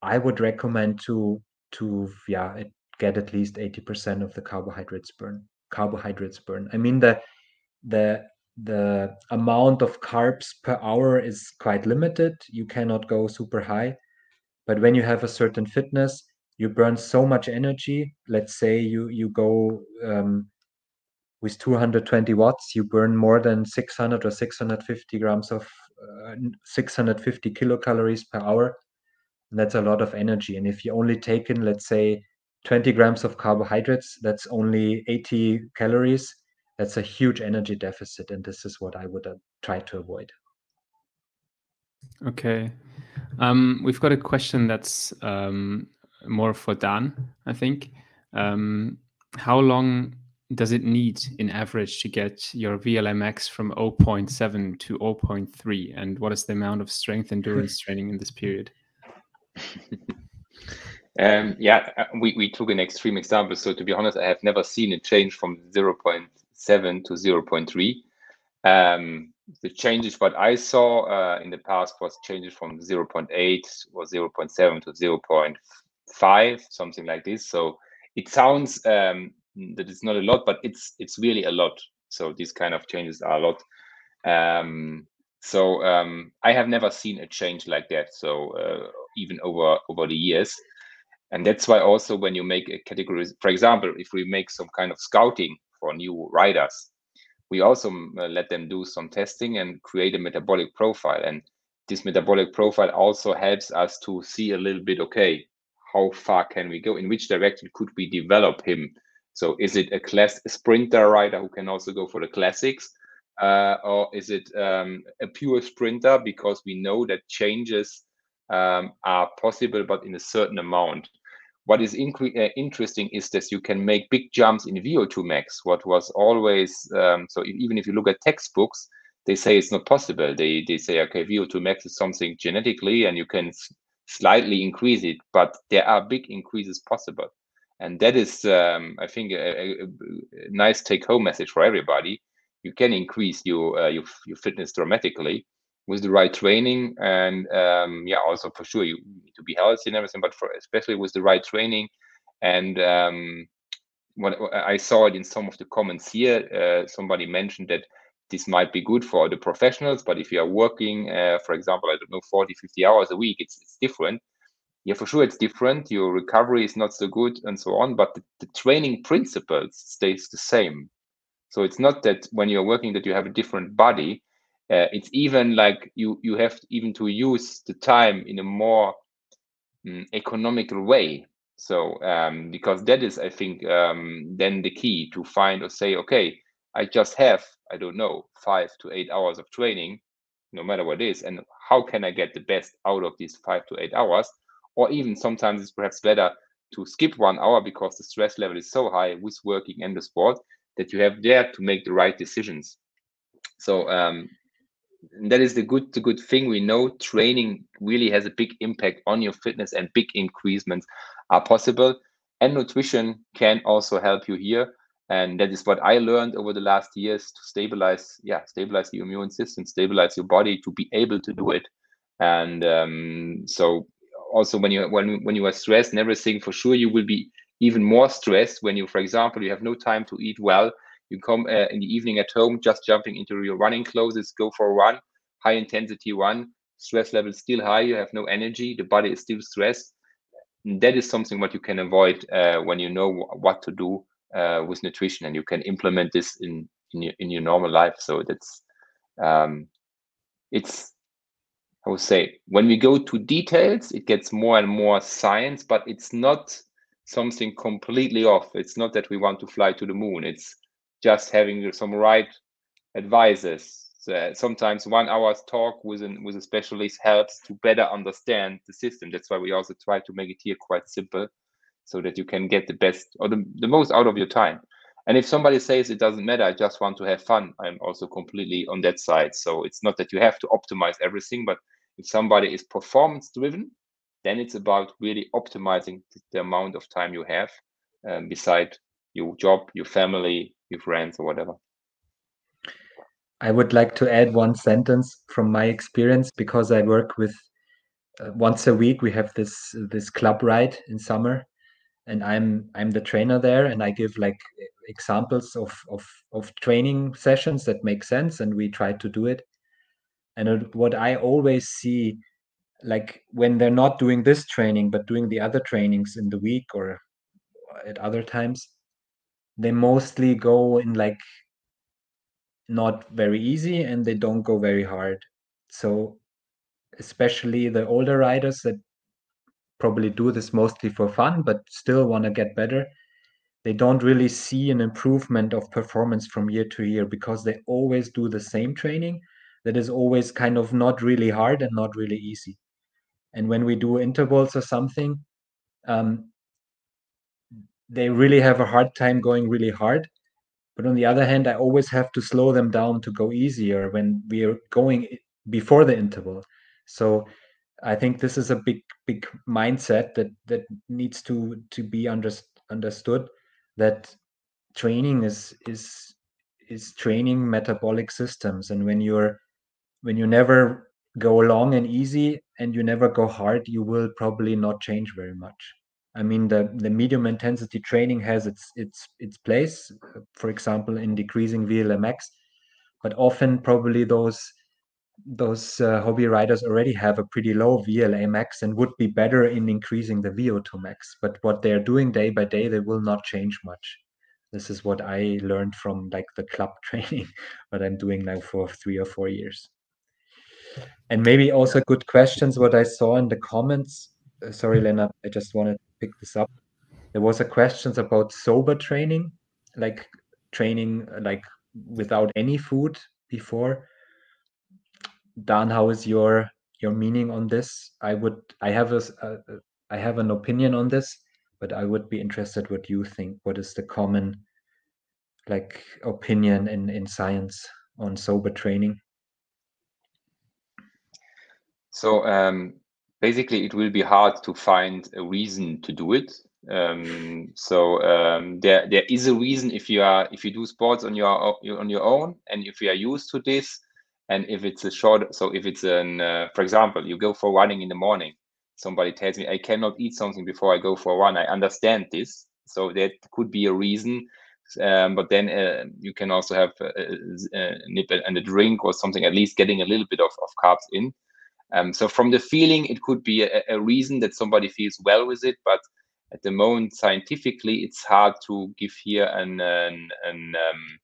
i would recommend to to yeah get at least 80% of the carbohydrates burn carbohydrates burn. I mean the the the amount of carbs per hour is quite limited. You cannot go super high but when you have a certain fitness you burn so much energy. Let's say you you go um, with 220 watts you burn more than 600 or 650 grams of uh, 650 kilocalories per hour. And that's a lot of energy. And if you only take in let's say 20 grams of carbohydrates that's only 80 calories. That's a huge energy deficit. And this is what i would uh, try to avoid. Okay um, we've got a question that's um, more for Dan, I think. Um, how long does it need in average to get your VLamax from 0.7 to 0.3? And what is the amount of strength endurance training in this period? um, yeah, uh, we, we took an extreme example. So to be honest, I have never seen a change from 0.7 to 0.3. Um, the changes what I saw uh, in the past was changes from 0.8 or 0.7 to 0.5, something like this. So it sounds um, that it's not a lot, but it's it's really a lot. So these kind of changes are a lot. Um, so um, I have never seen a change like that. So uh, even over over the years, and that's why also when you make a category, for example, if we make some kind of scouting for new riders, we also uh, let them do some testing and create a metabolic profile. And this metabolic profile also helps us to see a little bit, okay, how far can we go? In which direction could we develop him? So is it a class sprinter rider who can also go for the classics? Uh, or is it um, a pure sprinter because we know that changes um, are possible, but in a certain amount. What is uh, interesting is that you can make big jumps in VO2 max. What was always um, so even if you look at textbooks, they say it's not possible. They they say okay, VO2 max is something genetically, and you can slightly increase it, but there are big increases possible, and that is um, I think a, a, a nice take home message for everybody. You can increase your uh, your, your fitness dramatically with the right training and um, yeah also for sure you need to be healthy and everything but for especially with the right training and um, what i saw it in some of the comments here uh, somebody mentioned that this might be good for the professionals but if you are working uh, for example i don't know 40 50 hours a week it's, it's different. Yeah for sure it's different your recovery is not so good and so on but the, the training principles stays the same. So it's not that when you're working that you have a different body uh, it's even like you you have even to use the time in a more um, economical way. So um, because that is i think um, then the key to find or say okay i just have i don't know five to eight hours of training no matter what it is and how can i get the best out of these five to eight hours? Or even sometimes it's perhaps better to skip one hour because the stress level is so high with working and the sport that you have there to make the right decisions. So um, that is the good the good thing. We know training really has a big impact on your fitness and big increasements are possible. And nutrition can also help you here. And that is what i learned over the last years to stabilize yeah stabilize your immune system stabilize your body to be able to do it. And um, so also when you when when you are stressed and everything for sure you will be even more stressed when you for example you have no time to eat well you come uh, in the evening at home, just jumping into your running clothes, go for a run, high intensity run, stress level still high, you have no energy, the body is still stressed. And that is something what you can avoid uh, when you know what to do uh, with nutrition, and you can implement this in in your, in your normal life. So that's um, it's I would say when we go to details, it gets more and more science, but it's not something completely off. It's not that we want to fly to the moon. It's just having some right advisors. So sometimes one hour's talk with an with a specialist helps to better understand the system. That's why we also try to make it here quite simple, so that you can get the best or the, the most out of your time. And if somebody says it doesn't matter, I just want to have fun, I'm also completely on that side. So it's not that you have to optimize everything, but if somebody is performance driven, then it's about really optimizing the amount of time you have um, beside your job, your family, your friends, or whatever. I would like to add one sentence from my experience because I work with uh, once a week. We have this this club ride in summer, and I'm I'm the trainer there, and I give like examples of of of training sessions that make sense, and we try to do it. And what I always see, like when they're not doing this training but doing the other trainings in the week or at other times, they mostly go in like not very easy and they don't go very hard. So especially the older riders that probably do this mostly for fun but still want to get better they don't really see an improvement of performance from year to year because they always do the same training that is always kind of not really hard and not really easy and when we do intervals or something um, they really have a hard time going really hard. But on the other hand, I always have to slow them down to go easier when we are going before the interval. So I think this is a big, big mindset that that needs to to be under, understood. That training is is is training metabolic systems, and when you're when you never go long and easy and you never go hard, you will probably not change very much. I mean, the, the medium intensity training has its its its place, for example, in decreasing VLamax, but often probably those those uh, hobby riders already have a pretty low VLamax and would be better in increasing the VO2 max. But what they're doing day by day, they will not change much. This is what I learned from like the club training, what I'm doing now for three or four years. And maybe also good questions. What I saw in the comments. Uh, sorry, Lena, I just wanted pick this up. There was a questions about sober training, like training like without any food before. Dan, how is your your meaning on this? I would I have a, a I have an opinion on this, but I would be interested what you think. What is the common like opinion in in science on sober training? So um, basically, it will be hard to find a reason to do it. Um, so um, there there is a reason if you are if you do sports on your on your own and if you are used to this and if it's a short so if it's an uh, for example you go for running in the morning somebody tells me i cannot eat something before i go for a run i understand this so that could be a reason um, but then uh, you can also have a, a, nip and a drink or something at least getting a little bit of, of carbs in um, so from the feeling it could be a, a reason that somebody feels well with it but at the moment scientifically it's hard to give here an, an, an um,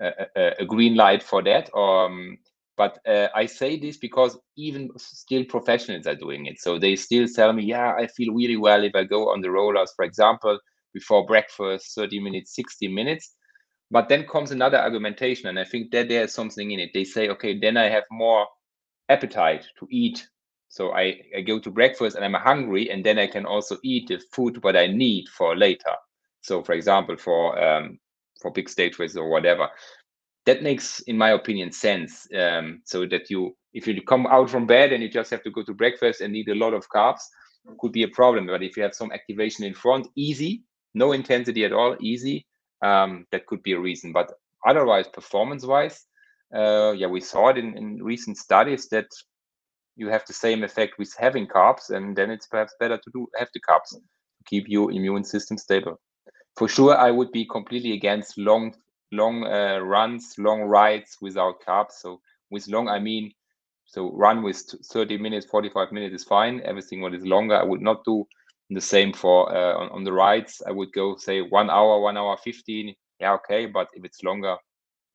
a, a, green light for that. Um, but uh, I say this because even still professionals are doing it. So they still tell me, yeah, I feel really well if I go on the rollers, for example, before breakfast, 30 minutes, 60 minutes. But then comes another argumentation, and I think that there's something in it. They say, okay, then I have more appetite to eat. So I, I go to breakfast and I'm hungry, and then I can also eat the food what I need for later. So, for example, for um, for big stage races or whatever. That makes, in my opinion, sense. Um, so that you, if you come out from bed and you just have to go to breakfast and need a lot of carbs, could be a problem. But if you have some activation in front, easy, no intensity at all, easy, um, that could be a reason. But otherwise, performance-wise, uh, yeah, we saw it in, in recent studies that you have the same effect with having carbs, and then it's perhaps better to do have the carbs to keep your immune system stable. For sure i would be completely against long long uh, runs long rides without carbs. So with long i mean so run with 30 minutes 45 minutes is fine. Everything what is longer i would not do the same for uh, on, on the rides. I would go say one hour one hour 15 yeah okay but if it's longer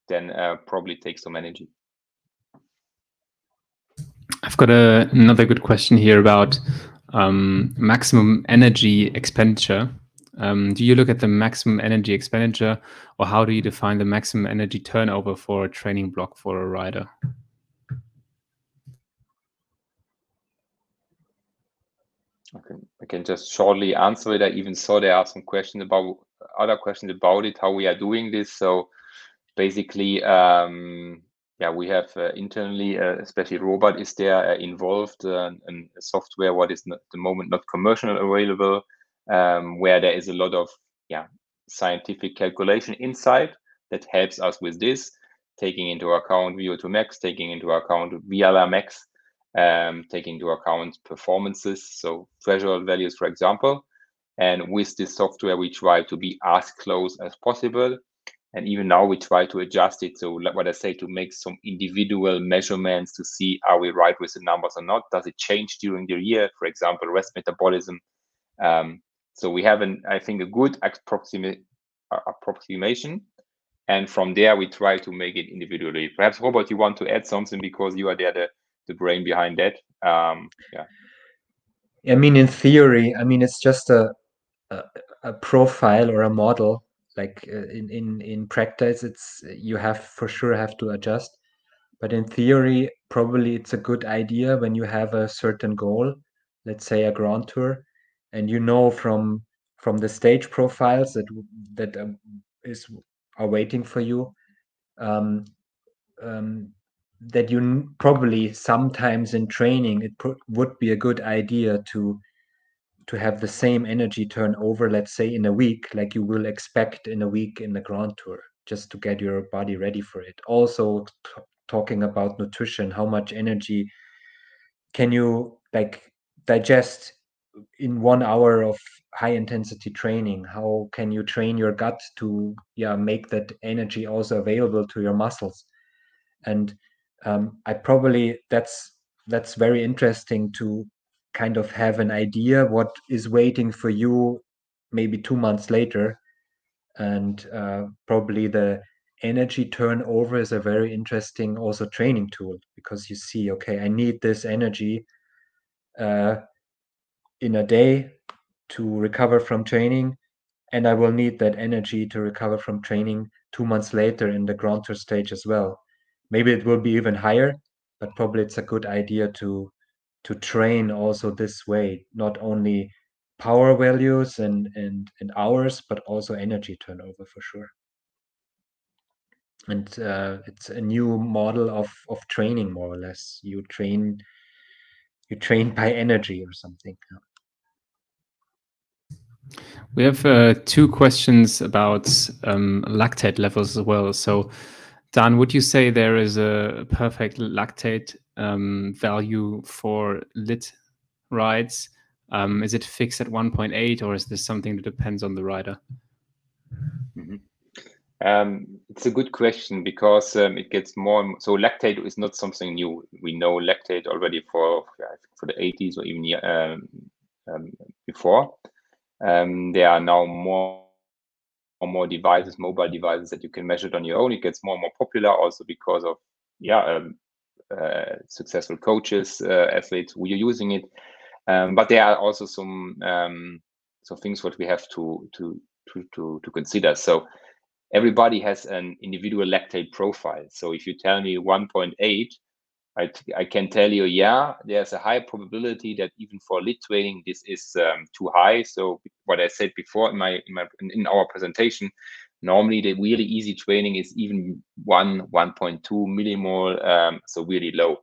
then uh, probably take some energy i've got a, another good question here about um, maximum energy expenditure um, do you look at the maximum energy expenditure, or how do you define the maximum energy turnover for a training block for a rider? Okay, I can just shortly answer it. I even saw there are some questions about other questions about it, how we are doing this. So basically, um, yeah, we have uh, internally, uh, especially Robert is there uh, involved uh, in software what is at the moment not commercial available um, where there is a lot of yeah scientific calculation inside that helps us with this, taking into account VO2 max, taking into account VLamax, um, taking into account performances, so threshold values, for example. And with this software, we try to be as close as possible. And even now, we try to adjust it. So, what I say, to make some individual measurements to see are we right with the numbers or not? Does it change during the year? For example, rest metabolism. Um, so we have an, I think, a good approximation, and from there we try to make it individually. Perhaps Robert, you want to add something because you are there, the, the brain behind that. Um, yeah. I mean, in theory, I mean it's just a a, a profile or a model. Like uh, in in in practice, it's you have for sure have to adjust. But in theory, probably it's a good idea when you have a certain goal, let's say a grand tour, and you know from from the stage profiles that that um, is are waiting for you um, um, that you probably sometimes in training it would be a good idea to to have the same energy turnover let's say in a week like you will expect in a week in the grand tour just to get your body ready for it. Also talking about nutrition how much energy can you like digest in one hour of high intensity training? How can you train your gut to yeah make that energy also available to your muscles? And um, i probably that's that's very interesting to kind of have an idea what is waiting for you maybe two months later. And uh, probably the energy turnover is a very interesting also training tool because you see okay i need this energy uh, in a day to recover from training and i will need that energy to recover from training two months later in the grand tour stage as well. Maybe it will be even higher but probably it's a good idea to to train also this way not only power values and and and hours but also energy turnover for sure. And uh, it's a new model of of training more or less. You train you train by energy or something we have uh, two questions about um, lactate levels as well. So dan would you say there is a perfect lactate um, value for lit rides um, is it fixed at 1.8 or is this something that depends on the rider mm -hmm. Um, it's a good question because um, it gets more. More, so lactate is not something new. We know lactate already for for the 80s or even um, um, before. Um, there are now more and more devices, mobile devices that you can measure it on your own. It gets more and more popular also because of yeah um, successful coaches, uh, athletes who are using it. but there are also some some things what we have to to to to, to consider. So everybody has an individual lactate profile. So if you tell me 1.8, I, I can tell you, yeah, there's a high probability that even for lit training, this is um, too high. So what I said before in my in my in our presentation, normally the really easy training is even one 1.2 millimole, um, so really low.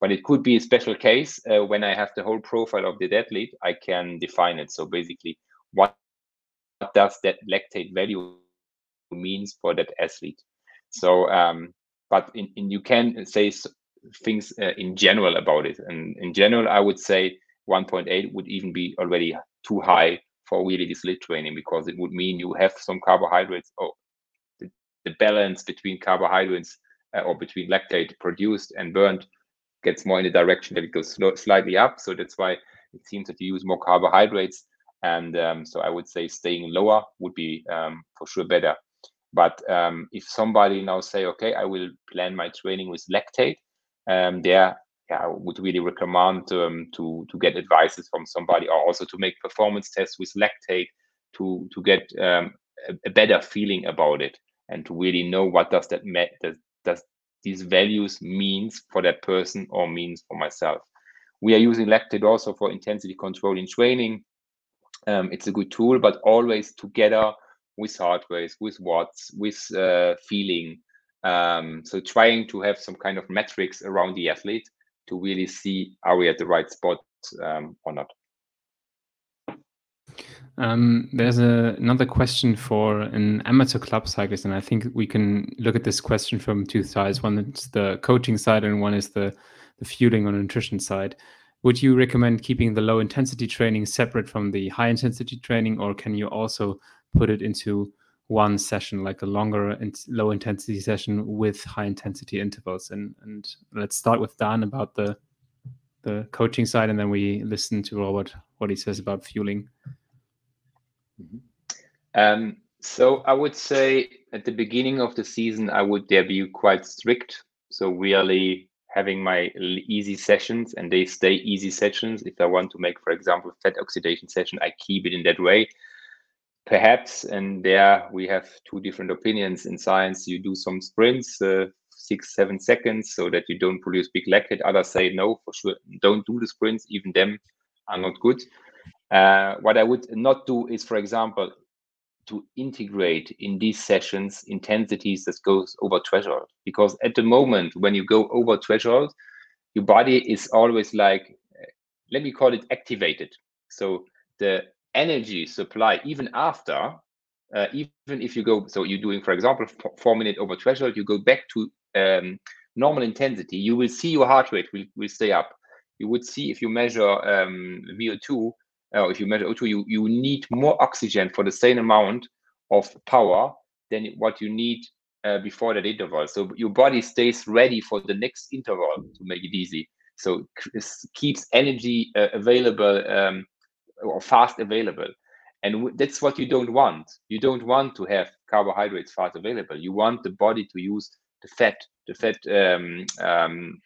But it could be a special case uh, when I have the whole profile of the athlete, I can define it. So basically, what does that lactate value means for that athlete. So, um, but in, in, you can say things uh, in general about it. And in general, I would say 1.8 would even be already too high for really this lit training because it would mean you have some carbohydrates or the, the balance between carbohydrates uh, or between lactate produced and burned gets more in the direction that it goes slightly up. So that's why it seems that you use more carbohydrates. And um, so I would say staying lower would be um, for sure better. But um, if somebody now say, okay, I will plan my training with lactate, um, there yeah, I would really recommend um, to to get advices from somebody, or also to make performance tests with lactate to to get um, a, a, better feeling about it and to really know what does that does, does these values means for that person or means for myself. We are using lactate also for intensity control in training. Um, it's a good tool, but always together with heart rate, with watts, with uh, feeling. Um, so trying to have some kind of metrics around the athlete to really see are we at the right spot um, or not. Um, there's a, another question for an amateur club cyclist, and I think we can look at this question from two sides. One is the coaching side, and one is the, the fueling or nutrition side. Would you recommend keeping the low intensity training separate from the high intensity training, or can you also put it into one session, like a longer and low intensity session with high intensity intervals. And and let's start with Dan about the the coaching side, and then we listen to Robert what he says about fueling. Mm-hmm. Um, so I would say at the beginning of the season, I would be quite strict. So really having my easy sessions and they stay easy sessions. If I want to make, for example, fat oxidation session, I keep it in that way perhaps and there we have two different opinions. In science you do some sprints uh, six seven seconds so that you don't produce big lactate others say no for sure don't do the sprints even them are not good. Uh, what i would not do is for example to integrate in these sessions intensities that goes over threshold. Because at the moment when you go over threshold your body is always like let me call it activated. So the energy supply even after uh, even if you go so you're doing for example four minute over threshold you go back to um, normal intensity you will see your heart rate will, will stay up you would see if you measure um, vo2 or if you measure O2, you, you need more oxygen for the same amount of power than what you need uh, before that interval. So your body stays ready for the next interval to make it easy. So it keeps energy uh, available um, or fast available. And that's what you don't want. You don't want to have carbohydrates fast available. You want the body to use the fat, the fat, um, um,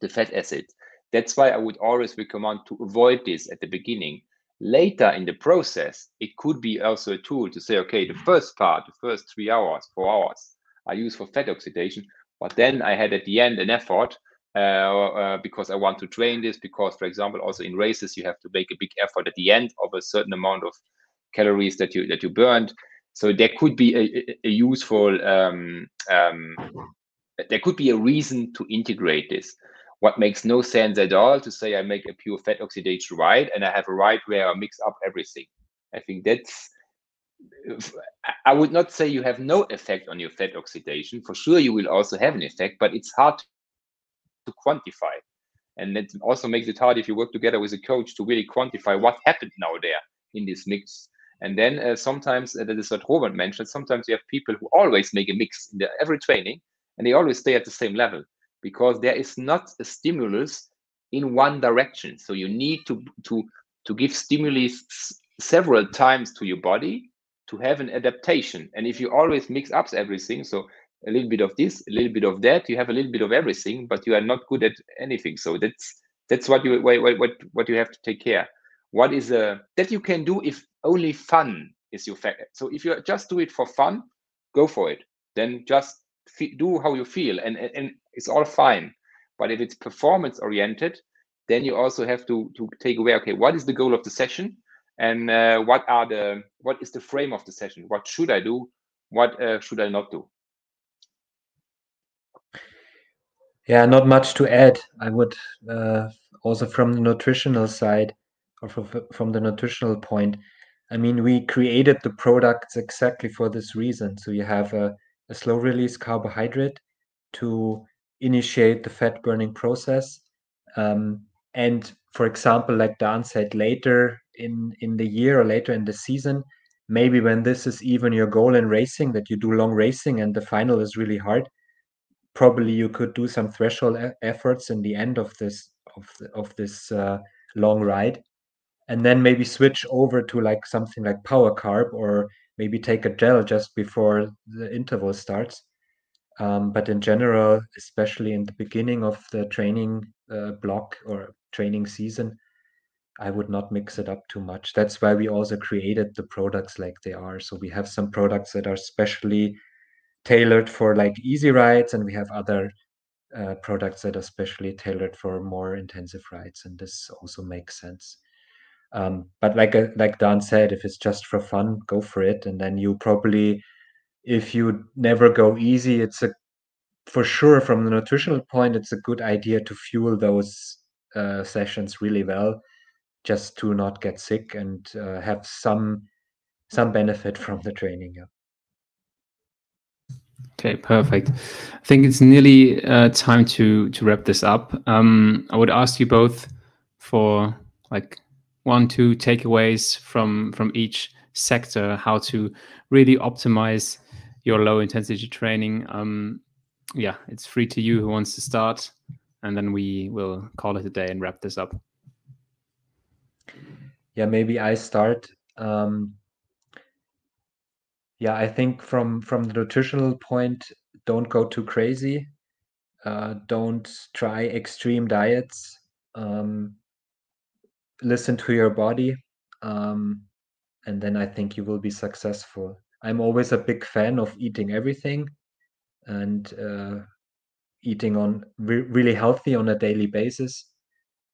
the fat acid. That's why I would always recommend to avoid this at the beginning. Later in the process, it could be also a tool to say, okay, the first part, the first three hours, four hours, I use for fat oxidation, but then I had at the end an effort uh, uh, because I want to train this. Because, for example, also in races, you have to make a big effort at the end of a certain amount of calories that you that you burned. So there could be a, a useful um, um, there could be a reason to integrate this. What makes no sense at all to say I make a pure fat oxidation ride and I have a ride where I mix up everything. I think that's I would not say you have no effect on your fat oxidation. For sure, you will also have an effect, but it's hard to quantify. And that also makes it hard if you work together with a coach to really quantify what happened now there in this mix. And then uh, sometimes, uh, that is what Robert mentioned, sometimes you have people who always make a mix in their every training and they always stay at the same level because there is not a stimulus in one direction. So you need to, to, to give stimulus several times to your body to have an adaptation. And if you always mix up everything, so a little bit of this, a little bit of that, you have a little bit of everything, but you are not good at anything. So that's that's what you what what what you have to take care. What is a that you can do if only fun is your fact. So if you just do it for fun, go for it. Then just do how you feel, and, and and it's all fine. But if it's performance oriented, then you also have to to take away. Okay, what is the goal of the session? and uh, what are the what is the frame of the session what should i do what uh, should i not do yeah not much to add. I would uh, also from the nutritional side or from, the nutritional point i mean we created the products exactly for this reason. So you have a, a slow release carbohydrate to initiate the fat burning process um, and for example like dan said later in in the year or later in the season maybe when this is even your goal in racing that you do long racing and the final is really hard probably you could do some threshold efforts in the end of this of, the, of this uh, long ride and then maybe switch over to like something like power carb or maybe take a gel just before the interval starts um, but in general especially in the beginning of the training uh, block or training season I would not mix it up too much. That's why we also created the products like they are. So we have some products that are specially tailored for like easy rides, and we have other uh, products that are specially tailored for more intensive rides. And this also makes sense. Um, but like uh, like Dan said, if it's just for fun, go for it. And then you probably, if you never go easy, it's a for sure from the nutritional point, it's a good idea to fuel those uh, sessions really well just to not get sick and uh, have some some benefit from the training. Yeah. Okay, perfect. I think it's nearly uh, time to to wrap this up. Um, I would ask you both for like one, two takeaways from from each sector, how to really optimize your low intensity training. Um, yeah, it's free to you who wants to start, and then we will call it a day and wrap this up yeah, maybe I start. Um, yeah, I think from from the nutritional point, don't go too crazy. Uh, don't try extreme diets. Um, listen to your body, um, and then I think you will be successful. I'm always a big fan of eating everything and uh, eating on re really healthy on a daily basis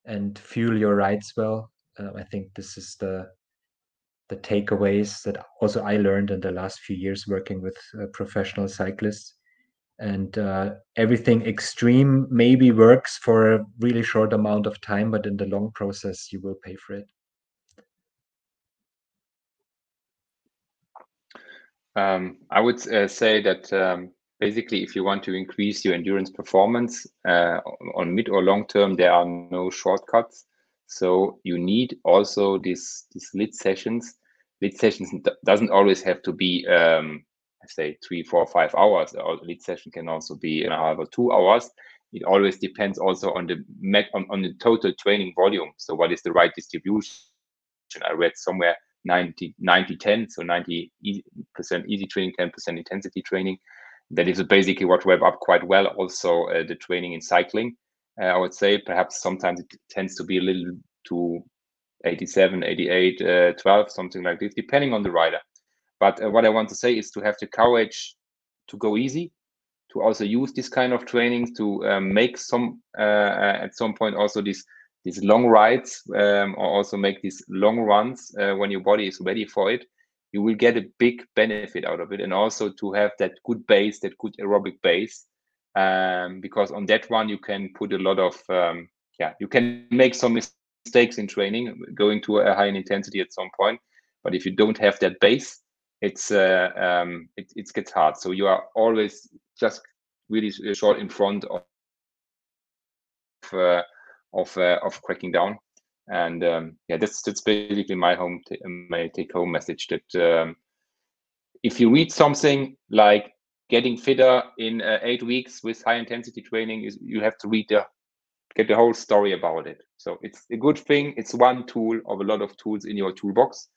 and fuel your rides well uh, I think this is the the takeaways that also I learned in the last few years working with uh, professional cyclists. And uh, everything extreme maybe works for a really short amount of time, but in the long process, you will pay for it. Um, I would uh, say that um, basically, if you want to increase your endurance performance uh, on mid or long term, there are no shortcuts So you need also these these lit sessions. Lit sessions doesn't always have to be um, say three, four, five hours. A lit session can also be an hour or two hours. It always depends also on the on, on the total training volume. So what is the right distribution? I read somewhere 90, 90 10, so 90% easy training, 10% intensity training. That is basically what web up quite well. Also, uh, the training in cycling, uh, I would say perhaps sometimes it tends to be a little to 87, 88, uh, 12, something like this, depending on the rider. But uh, what I want to say is to have the courage to go easy, to also use this kind of trainings to um, make some uh, at some point also these these long rides um, or also make these long runs uh, when your body is ready for it you will get a big benefit out of it and also to have that good base that good aerobic base um, because on that one you can put a lot of um, yeah you can make some mistakes in training going to a high intensity at some point but if you don't have that base it's uh, um, it, it gets hard so you are always just really short in front of uh, of uh, of cracking down. And um, yeah, that's that's basically my home t- my take home message that um, if you read something like getting fitter in uh, eight weeks with high intensity training, is you have to read the get the whole story about it. So it's a good thing. It's one tool of a lot of tools in your toolbox,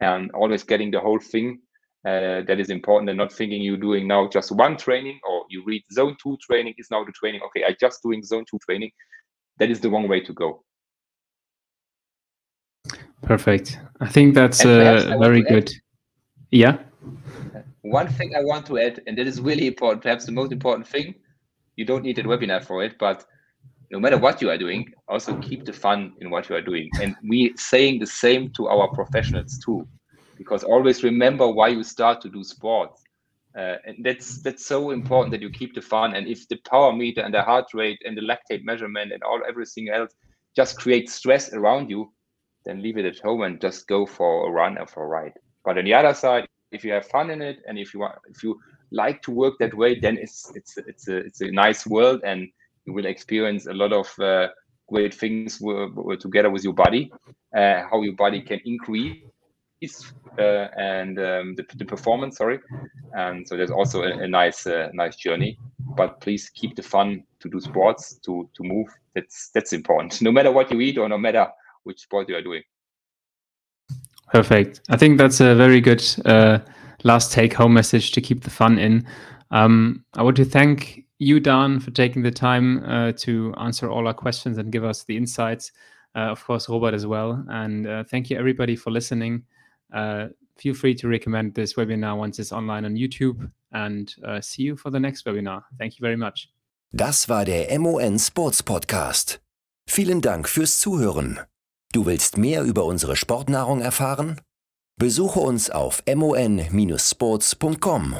and always getting the whole thing uh, that is important and not thinking you're doing now just one training or you read zone two training is now the training okay i just doing zone two training that is the wrong way to go. Perfect. I think that's uh, very good. Add, yeah. One thing I want to add, and that is really important, perhaps the most important thing. You don't need a webinar for it, but no matter what you are doing, also keep the fun in what you are doing. And we saying the same to our professionals too, because always remember why you start to do sports. Uh, and that's that's so important that you keep the fun. And if the power meter and the heart rate and the lactate measurement and all everything else just create stress around you, then leave it at home and just go for a run or for a ride. But on the other side, if you have fun in it and if you want, if you like to work that way, then it's it's it's a it's a nice world and you will experience a lot of uh, great things together with your body, uh, how your body can increase uh, and um, the, the, performance. Sorry, and so there's also a, a nice uh, nice journey. But please keep the fun to do sports to to move. That's that's important. No matter what you eat or no matter which sport you are doing. Perfect. I think that's a very good uh, last take home message to keep the fun in. Um, I want to thank you, Dan, for taking the time uh, to answer all our questions and give us the insights. Uh, of course, Robert as well. And uh, thank you, everybody, for listening. Uh, feel free to recommend this webinar once it's online on YouTube and uh, see you for the next webinar. Thank you very much. Das war der MON Sports Podcast. Vielen Dank fürs Zuhören. Du willst mehr über unsere Sportnahrung erfahren? Besuche uns auf mon-sports.com.